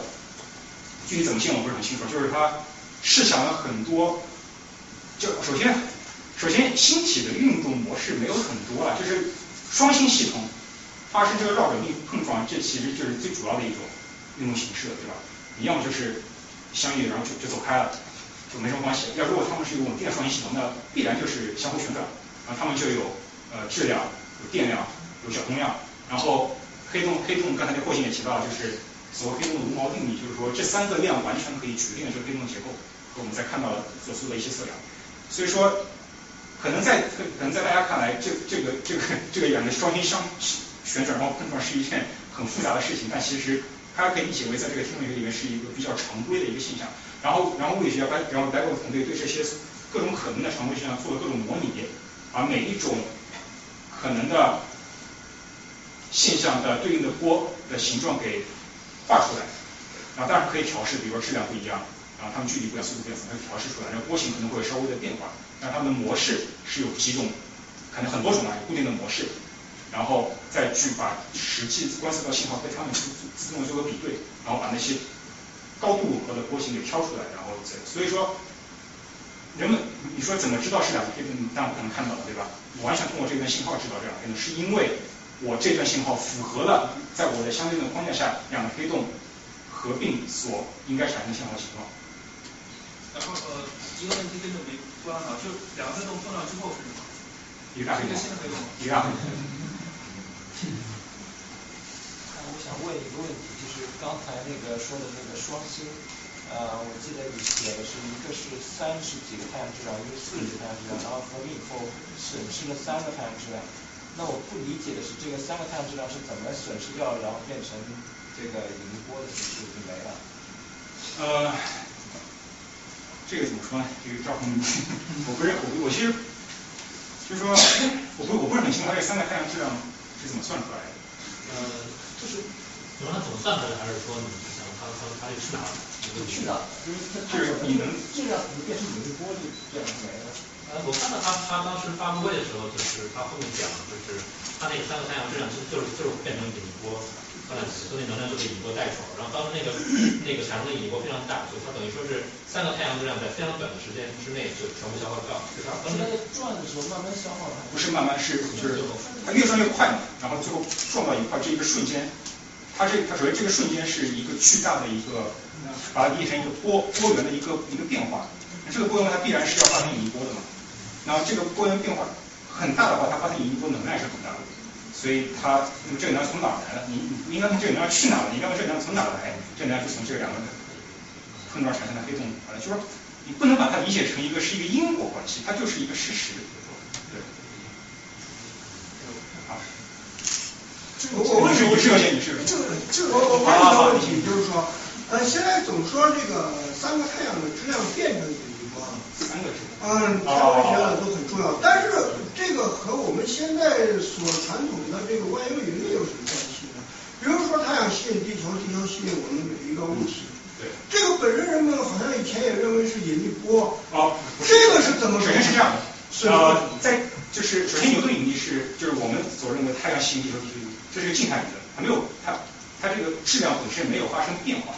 具体怎么信我不是很清楚，就是他试想了很多，就首先首先星体的运动模式没有很多啊，就是双星系统发生这个绕轨碰撞，这其实就是最主要的一种。运动形式了，对吧？你要么就是相遇，然后就就走开了，就没什么关系。要如果他们是一个稳定双星系统，那必然就是相互旋转，然后他们就有呃质量、有电量、有小通量。然后黑洞，黑洞刚才那霍金也提到了，就是所谓黑洞的无毛定理，就是说这三个量完全可以决定这个黑洞的结构和我们在看到的所做的一些测量。所以说，可能在可能在大家看来，这这个这个这个两个双星相旋转然后碰撞是一件很复杂的事情，但其实。它可以理解为在这个天文学里面是一个比较常规的一个现象，然后然后物理学家白然后白沃的团队对这些各种可能的常规现象做了各种模拟，把每一种可能的现象的对应的波的形状给画出来，然后当然可以调试，比如说质量不一样，然后它们距离不一样，速度不一样，可以调试出来，然后波形可能会有稍微的变化，但它们的模式是有几种，可能很多种啊，有固定的模式。然后再去把实际观测到信号被他们自自动做个比对，然后把那些高度吻合的波形给挑出来，然后再所以说，人们你说怎么知道是两个黑洞？但我可能看到了，对吧？完全通过这段信号知道这两个黑洞，是因为我这段信号符合了在我的相对论框架下两个黑洞合并所应该产生的信号情况。然后呃，一个问题跟这没关啊，就两个黑洞碰撞之后是什么？一个大黑洞一个新的黑洞。一个大黑洞。我想问一个问题，就是刚才那个说的那个双星，呃，我记得你写的是一个是三十几个太阳质量，一个四十几个太阳质量，然后合并以后损失了三个太阳质量。那我不理解的是这个三个太阳质量是怎么损失掉，然后变成这个引力波的形式就没了？呃，这个怎么说呢？这个赵鹏，我不是我我其实就是说，我不我不是很清楚这三个太阳质量是怎么算出来的。呃，就是你说它怎么算出来的，还是说你想它它它去哪儿？去哪儿？就是你能质量怎么变成引力波就这样没了？呃，我看到他他当时发布会的时候，就是他后面讲，就是他那个三个太阳质量就就是就是变成引力波，呃，所以能量就被引力波带走。然后当时那个那个产生的引力波非常大，就它等于说是三个太阳质量在非常短的时间之内就全部消耗掉。就是当时转的时候慢慢消耗它。不是慢慢是就是它越转越快嘛，然后最后撞到一块这一个瞬间，它这它首先这个瞬间是一个巨大的一个，把它理解成一个波波源的一个一个变化。这个波源它必然是要发生引力波的嘛。然后这个波源变化很大的话，它发生引力波能量是很大的，所以它那么这个能量从哪儿来的？你你应该问这个能量去哪了？你应该问这个能量从哪儿来？这个能量是从这两个碰撞产生的黑洞来的，就是说你不能把它理解成一个是一个因果关系，它就是一个事实。对。好。我我问你是个你是这个这个我我问一个问题，就是说，呃，现在总说这个三个太阳的质量变成。三个质量。嗯，天文学的都很重要，但是这个和我们现在所传统的这个万有引力有什么关系呢？比如说太阳吸引地球，地球吸引我们每一个物体。对。这个本身人们好像以前也认为是引力波。哦。这个是怎么？首先是这样的，呃，在就是首先牛顿引力是就是我们所认为太阳吸引地球，地球这是个静态理论，它没有它它这个质量本身没有发生变化，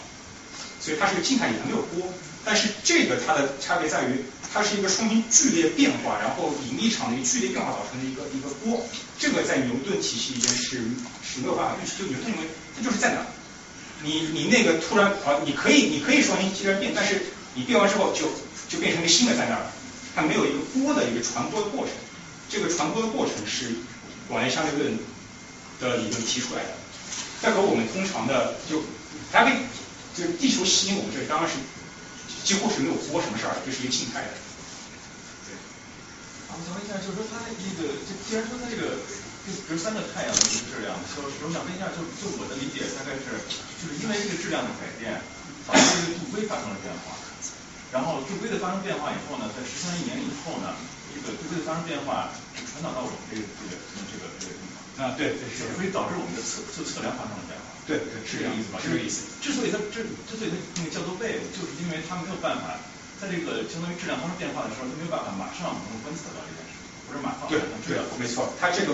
所以它是个静态理论，没有波。但是这个它的差别在于，它是一个双星剧烈变化，然后引力场的一个剧烈变化造成的一个一个波。这个在牛顿体系里边是是没有办法预期，就牛顿认为它就是在哪，你你那个突然啊，你可以你可以双星既然变，但是你变完之后就就变成一个新的在那儿，它没有一个波的一个传播的过程。这个传播的过程是广义相对论的理论提出来的。这和我们通常的就它跟就地球吸引我们这当然是。几乎是没有波什么事儿，这是一个静态的。对。我想问一下，就是说它那个，就既然说它这个，就比如三个太阳的这个质量消失，我想问一下，就就我的理解大概是，就是因为这个质量的改变，导致这个度规发生了变化。然后度规的发生变化以后呢，在十三亿年以后呢，这个度规的发生变化传导到我们这个这个这个这个地方。啊，对对是。所以导致我们的测就测量发生了变化。对对是这个意思吧？是这个意思。之所以它之之所以它那个叫做 wave，就是因为它没有办法在这个相当于质量发生变化的时候，它没有办法马上能够观测到这件事，或者马上对对没错，它这个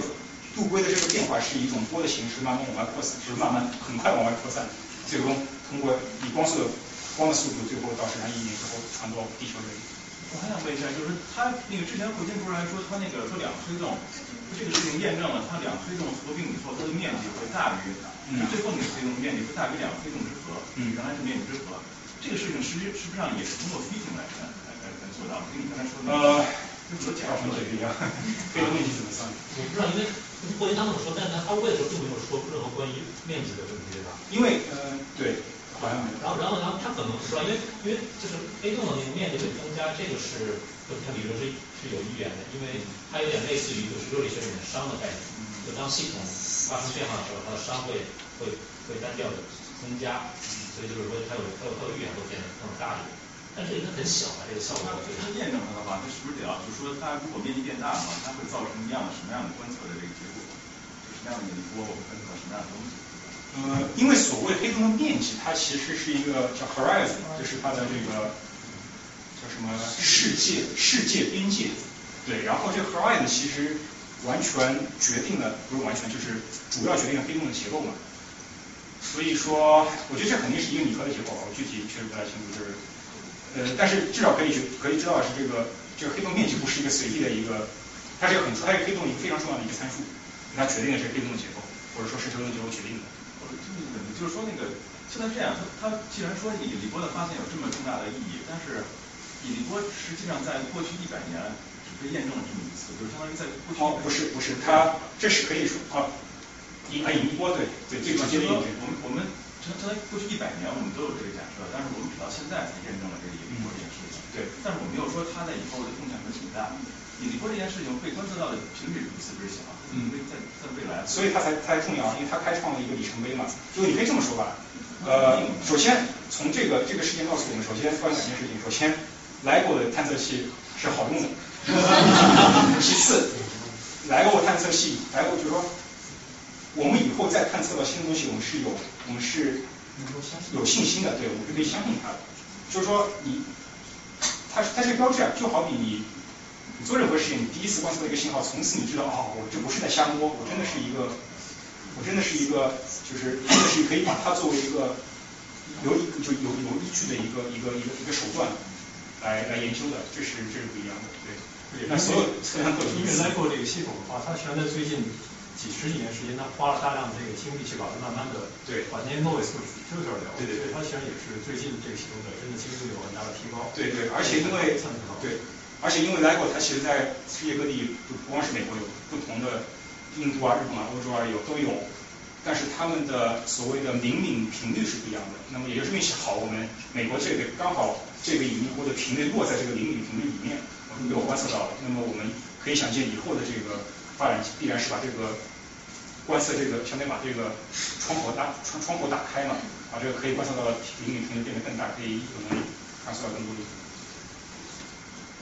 度规的这个变化是一种波的形式，慢慢往外扩散，就是慢慢很快往外扩散，最终通过以光速的光的速度，最后到十三亿年之后传到地球这里。我还想问一下，就是他那个之前火星不是还说他那个说两推动，这个事情验证了他两推动合并以后，它的面积会大于。嗯，最后那个推动面积会大于两个推动之和，嗯，原来是面积之和，这个事情实际实际上也是通过飞行来来来来做到的，跟你刚才说的呃，跟怎么讲什么一样，这个问题怎么算？我不知道，因为霍金他这么说，但是他会的时候并没有说任何关于面积的问题，对吧？因为呃，对，然后然后然后他可能是吧，因为因为就是 A 动的那个面积会增加，这个是和它理论是是有意愿的，因为它有点类似于就是热力学里面熵的概念，就当系统。发生变化的时候，它的熵会会会单调的增加，所以就是说它有它有它的预言会变得更大一点。但是它很小啊，这个效果。它验证它的话，它是不是得要就是说它如果面积变大的话，它会造成一样的什么样的观测的这个结果？就什么样的一波，我们观测到什么样的东西？呃，因为所谓黑洞的面积，它其实是一个叫 horizon，就是它的这个叫什么世界世界边界。对，然后这个 horizon 其实。完全决定了，不是完全，就是主要决定了黑洞的结构嘛。所以说，我觉得这肯定是一个拟合的结构，我具体确实不太清楚，就是呃，但是至少可以去可以知道的是这个这个黑洞面积不是一个随意的一个，它是一个很它是黑洞一个非常重要的一个参数，它决定了这个黑洞的结构，或者说是这个结构决定的。我就是说那个现在这样，他他既然说引力波的发现有这么重大的意义，但是引力波实际上在过去一百年只被验证了这么一次，就是相当于在过去哦，不是不是，它这是可以说啊，引啊引力波对对最直接的印证。我们我们相相当于过去一百年我们都有这个假设，但是我们直到现在才验证了这个引力波这件事情。对，但是我没有说它在以后的贡献会挺大。引力波这件事情被观测到的频率如此之小，嗯，在在未来，所以它才它才重要，因为它开创了一个里程碑嘛。就你可以这么说吧，呃，首先从这个这个事件告诉我们，首先关于两件事情，首先，LIGO 的探测器是好用的，其次，LIGO 探测器，LIGO 就是说，我们以后再探测到新的东西，我们是有我们是有信心的，对，我们是可以相信它的。就是说你，它它这个标志啊，就好比你。做任何事情，你第一次观测到一个信号，从此你知道，哦，我这不是在瞎摸，我真的是一个，我真的是一个，就是真的是可以把它作为一个有就有有依据的一个一个一个一个手段来来研究的，这是这是不一样的，对。那所有测量各种。因为 LIGO 这个系统的话，它实际上在最近几十几年时间，它花了大量的这个精力去把它慢慢的对把那些 noise 数据抽出来对对对，它其实也是最近这个系统本身的精度有很大的提高。对对，而且因为对。而且因为 LIGO 它其实在世界各地，就不光是美国有不同的，印度啊、日本啊、欧洲啊有都有，但是他们的所谓的灵敏频率是不一样的。那么也就是运气好，我们美国这个刚好这个引力波的频率落在这个灵敏频率里面，我们被我观测到了。那么我们可以想见以后的这个发展必然是把这个观测这个相当于把这个窗口打窗窗口打开嘛，把这个可以观测到的灵敏频率变得更大，可以有能力观测到更多的。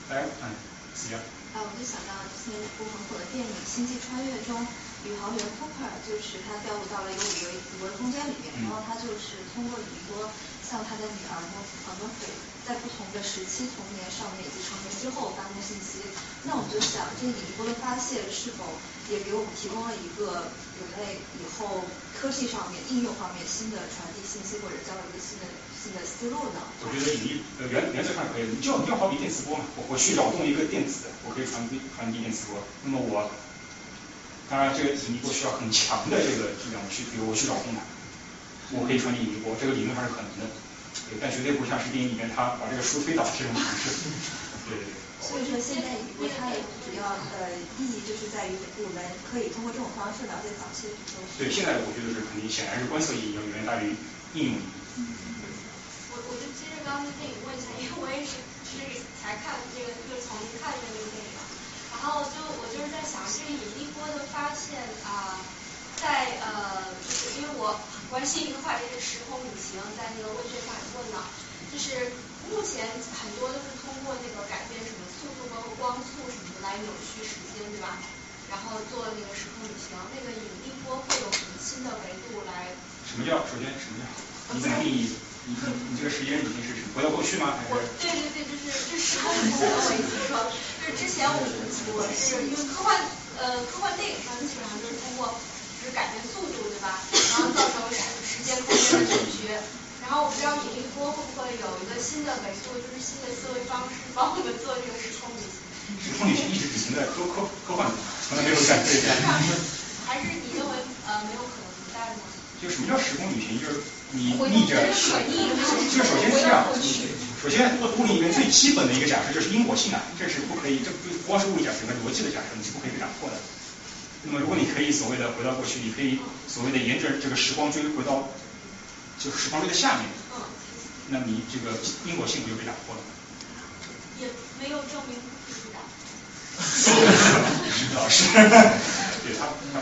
哎，嗯，是。啊，我就想到之前一部很火的电影《星际穿越》中，宇航员 Cooper 就是他掉入到了一个五维五维空间里面，然后他就是通过引力波向他的女儿诺诺菲在不同的时期童年、少年以及成年之后发送信息。那我们就想，这个引力波的发现是否也给我们提供了一个人类以后科技上面、应用方面新的传递信息或者交流的新的？的思路呢？我觉得引力呃原原则上可以，就你就好比电磁波嘛，我我去扰动一个电子，我可以传递传递电磁波。那么我当然这个引力波需要很强的这个力量去，比如我去扰动它，我可以传递引力波，这个理论上是可能的，但绝对不像是电影里面他把这个书推倒这种形式。对对对。所以说现在引力波它的主要的意义就是在于我们可以通过这种方式了解早期的宇宙。对，现在我觉得是肯定显然是观测意义要远远大于应用意义。我刚刚的电影问一下，因为我也是就是才看这个，就重新看这个电影，然后就我就是在想，这个引力波的发现啊，在呃，就是因为我很关心一个话题是时空旅行，在那个问卷上也问了，就是目前很多都是通过那个改变什么速度，包括光速什么的来扭曲时间，对吧？然后做那个时空旅行，那个引力波会有什么新的维度来？什么叫？首先什么叫？你怎么定义？你你这个时间已经是？回到过去吗？还是？对对对，就是就时空旅行的我意思是说，就是之前我我是因为科幻呃科幻电影上基本上就是通过就是改变速度对吧？然后造成时时间空间的扭曲。然后我不知道引力波会不会有一个新的维度，就是新的思维方式，帮我们做这个时空旅行。时空旅行一直只存在科科科幻，从来没有在这边。还是你认为呃没有可能存在的吗？就什么叫时空旅行？就是你逆着，就首先是这样，首先物理里面最基本的一个假设就是因果性啊，这是不可以，这不光是物理假设，和逻辑的假设你是不可以被打破的。那么如果你可以所谓的回到过去，你可以所谓的沿着这个时光追回到，就时光锥的下面，那你这个因果性不就被打破了？也没有证明不是的。老师，对他他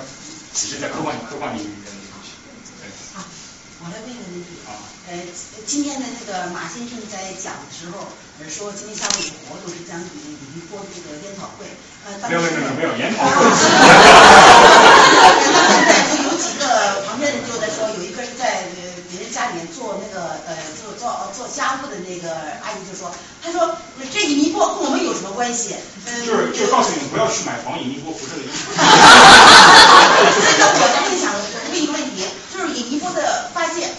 只是在科幻科幻领域里面。我来问问题，呃，今天的那个马先生在讲的时候，呃，说今天下午有活动是讲引引力波的这个研讨会，呃，没有没有没有研讨会。现在就有几个旁边人就在说，有一个是在呃别人家里面做那个呃做做做家务的那个阿姨就说，她说这引力波跟我们有什么关系？就是就告诉你们不要去买防引力波辐射的衣服。那我在想问一个问题，就是引力波的发现，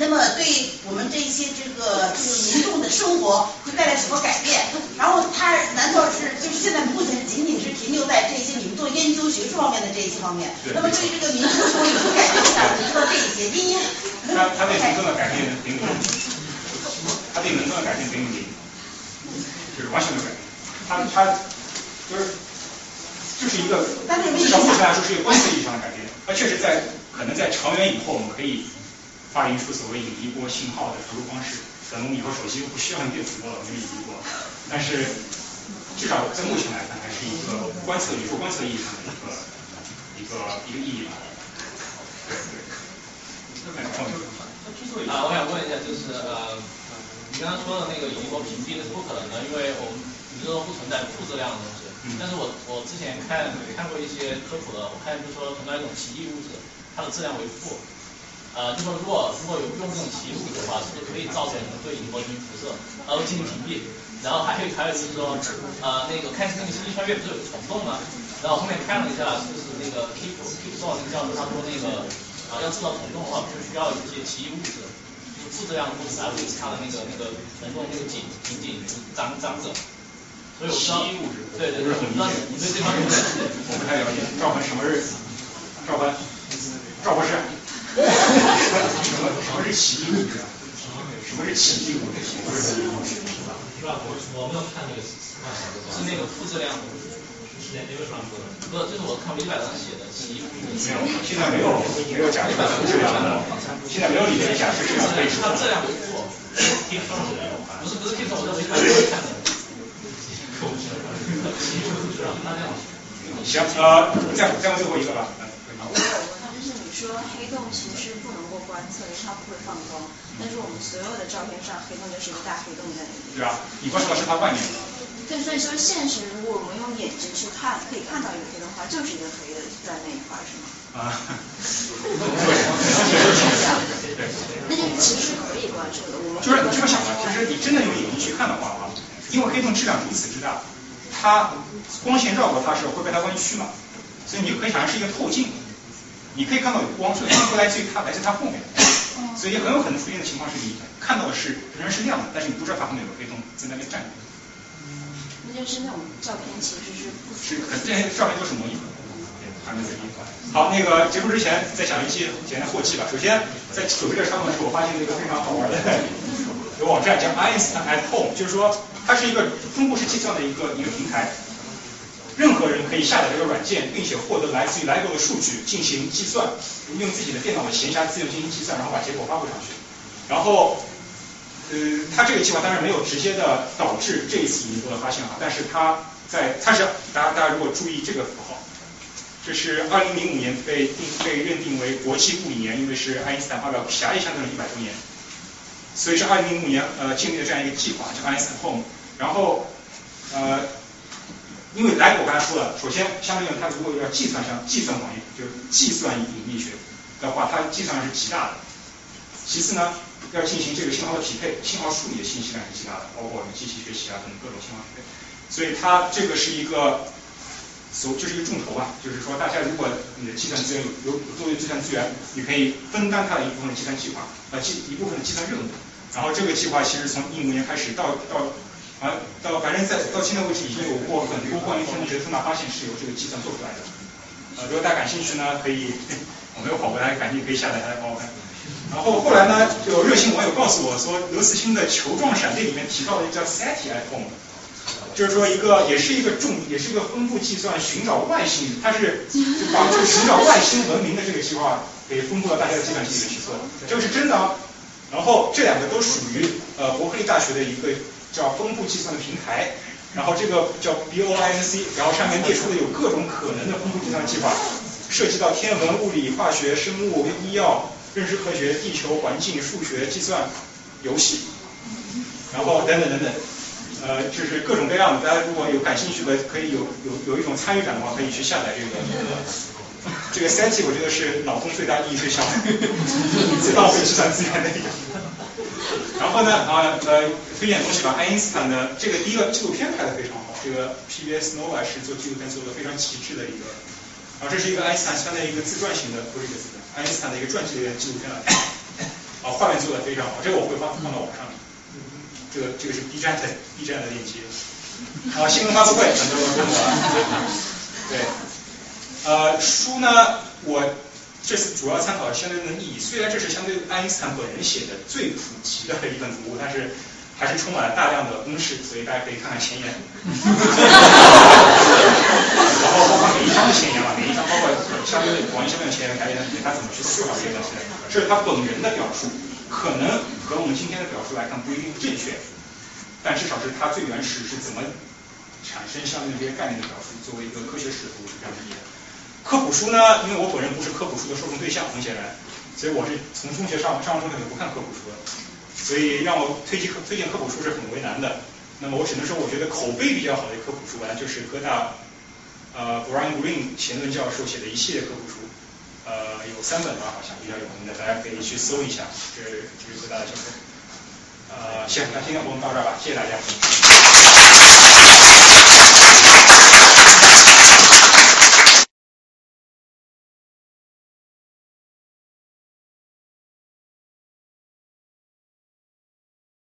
那么对我们这一些这个就是民众的生活会带来什么改变？然后它难道是就是现在目前仅仅是停留在这些你们做研究学术方面的这一些方面？那么对于这个民众生活有什么改变？我想知道这一些，因为他他对民众的改变等于零，他对民众的改变等于零，就是完全没有改变。他他就是就是一个至少目前来说是一个观测意义上的改变。它确实在可能在长远以后，我们可以发明出所谓引力波信号的传输方式。可能以后手机不需要用电磁波了，没有引力波。但是至少在目前来看，还是一个观测宇宙观测意义上的一个一个一个意义吧。对对。啊，我想问一下，就是呃，你刚刚说的那个引力波屏蔽那是不可能的，因为我们宇宙中不存在负质量的东西。但是我我之前看看过一些科普的，我看就说存在一种奇异物质，它的质量为负。呃，就说如果如果有用这种奇异物质的话，是不是可以造成对引力波进行辐射，然后进行屏蔽？然后还有还有就是说，呃，那个开始那个星际穿越不是有虫洞吗？然后后面看了一下，就是那个 Keep Keep 做那个教授他说那个啊要制造虫洞的话，就需要一些奇异物质，就质量的物质来维持它的那个那个虫洞那个紧紧紧张张着。所以我知道，对对对，我知道你对这方面 我不太了解。赵凡什么日子赵凡？赵博士？什么？是奇异物质？什么？是奇异物质？不是奇异物质。是吧？我我没有看那个，是那个负质量的，是那个什么？不是，这是我看维基百科上写的奇异物质。没有，现在没有没有假设负质量的，现在没有理论假设是要被它质量为负，不是不是 K 我在维基百科上看的。行，呃，再再问最后一个吧。说黑洞其实不能够观测，因为它不会放光。但是我们所有的照片上，黑洞就是一个大黑洞在那里。对啊，你观测的是它外面。对，所以说现实，如果我们用眼睛去看，可以看到一个黑洞的话，就是一个黑的在那一块，是吗？啊。对。那就是其实是可以观测的。我们就是你这么想的，就是你真的用眼睛去看的话啊，因为黑洞质量如此之大。它光线绕过它时候会被它弯曲嘛，所以你就可以想象是一个透镜，你可以看到有光，所以光来自于它来自它后面，所以很有可能出现的情况是你看到的是仍然是亮的，但是你不知道它后面有个黑洞在那边站着。那就是那种照片其实是不是，这些照片都是模拟的，还没有地方。好，那个结束之前再讲一些简单后期吧。首先在准备这个上面的时候，我发现了一个非常好玩的 有网站叫 Einstein at Home，就是说。它是一个分布式计算的一个一个平台，任何人可以下载这个软件，并且获得来自于 LEGO 的数据进行计算，用自己的电脑的闲暇资源进行计算，然后把结果发布上去。然后，呃，他这个计划当然没有直接的导致这一次引力波的发现啊，但是他在他是大家大家如果注意这个符号，这是二零零五年被定被认定为国际物理年，因为是爱因斯坦发表狭义相对论一百周年。所以是二零零五年呃建立的这样一个计划，叫爱因斯坦 Home。然后呃，因为来我刚才说了，首先相对论它如果要计算上计算广义，就计算引力学的话，它计算是极大的。其次呢，要进行这个信号的匹配，信号处理的信息量是极大的，包括我们机器学习啊等各种信号匹配。所以它这个是一个所就是一个重头啊，就是说大家如果你的计算资源有有多余计算资源，你可以分担它的一部分计算计划，呃计一部分的计算任务。然后这个计划其实从一五年开始到到啊到反正在到现在为止已经有过很多关于天文学的重大发现是由这个计算做出来的。呃，如果大家感兴趣呢，可以 我没有跑过，来，赶紧可以下载下来帮我看。然后后来呢，有热心网友告诉我说，刘慈欣的球状闪电里面提到的叫 SETI iPhone，就是说一个也是一个重也是一个分布计算寻找外星，它是就把这个寻找外星文明的这个计划给分布到大家的计算机里面去做，这个是真的。啊然后这两个都属于呃伯克利大学的一个叫分布计算的平台，然后这个叫 BOINC，然后上面列出的有各种可能的分布计算计划，涉及到天文、物理、化学、生物、医药、认知科学、地球环境、数学、计算、游戏，然后等等等等，呃，就是各种各样的。大家如果有感兴趣的，可以有有有一种参与感的话，可以去下载这个。这个 SETI 我觉得是脑洞最大、意义最小、最浪费计算资源的一个。然后呢，啊呃，推荐东西吧，爱因斯坦的这个第一个纪录片拍的非常好，这个 PBS Nova 是做纪录片做的非常极致的一个。啊，这是一个爱因斯坦相当于一个自传型的，不是一个自传，爱因斯坦的一个传记类的纪录片了。啊，画面做的非常好，这个我会放放到网上。这个这个是 B 站的 B 站的链接。啊，新闻发布会很多人问我。对，呃，书呢，我这是主要参考相对论的意义，虽然这是相对爱因斯坦本人写的最普及的一本读物，但是还是充满了大量的公式，所以大家可以看看前言。然后包括每一章的前言啊，每一章包括相对广义相对论前言，还有他怎么去思考这些东西的，这是他本人的表述，可能和我们今天的表述来看不一定正确，但至少是他最原始是怎么产生相对论这些概念的表述，作为一个科学史读是这样理解的。科普书呢，因为我本人不是科普书的受众对象，很显然，所以我是从中学上上完中学就不看科普书的，所以让我推荐科推荐科普书是很为难的。那么我只能说，我觉得口碑比较好的科普书呢，就是哥大呃 Brian Greene 贤论教授写的一系列科普书，呃有三本吧，好像比较有名的，大家可以去搜一下，这这是哥大的教授。呃，行，那今天我们到这儿吧，谢谢大家。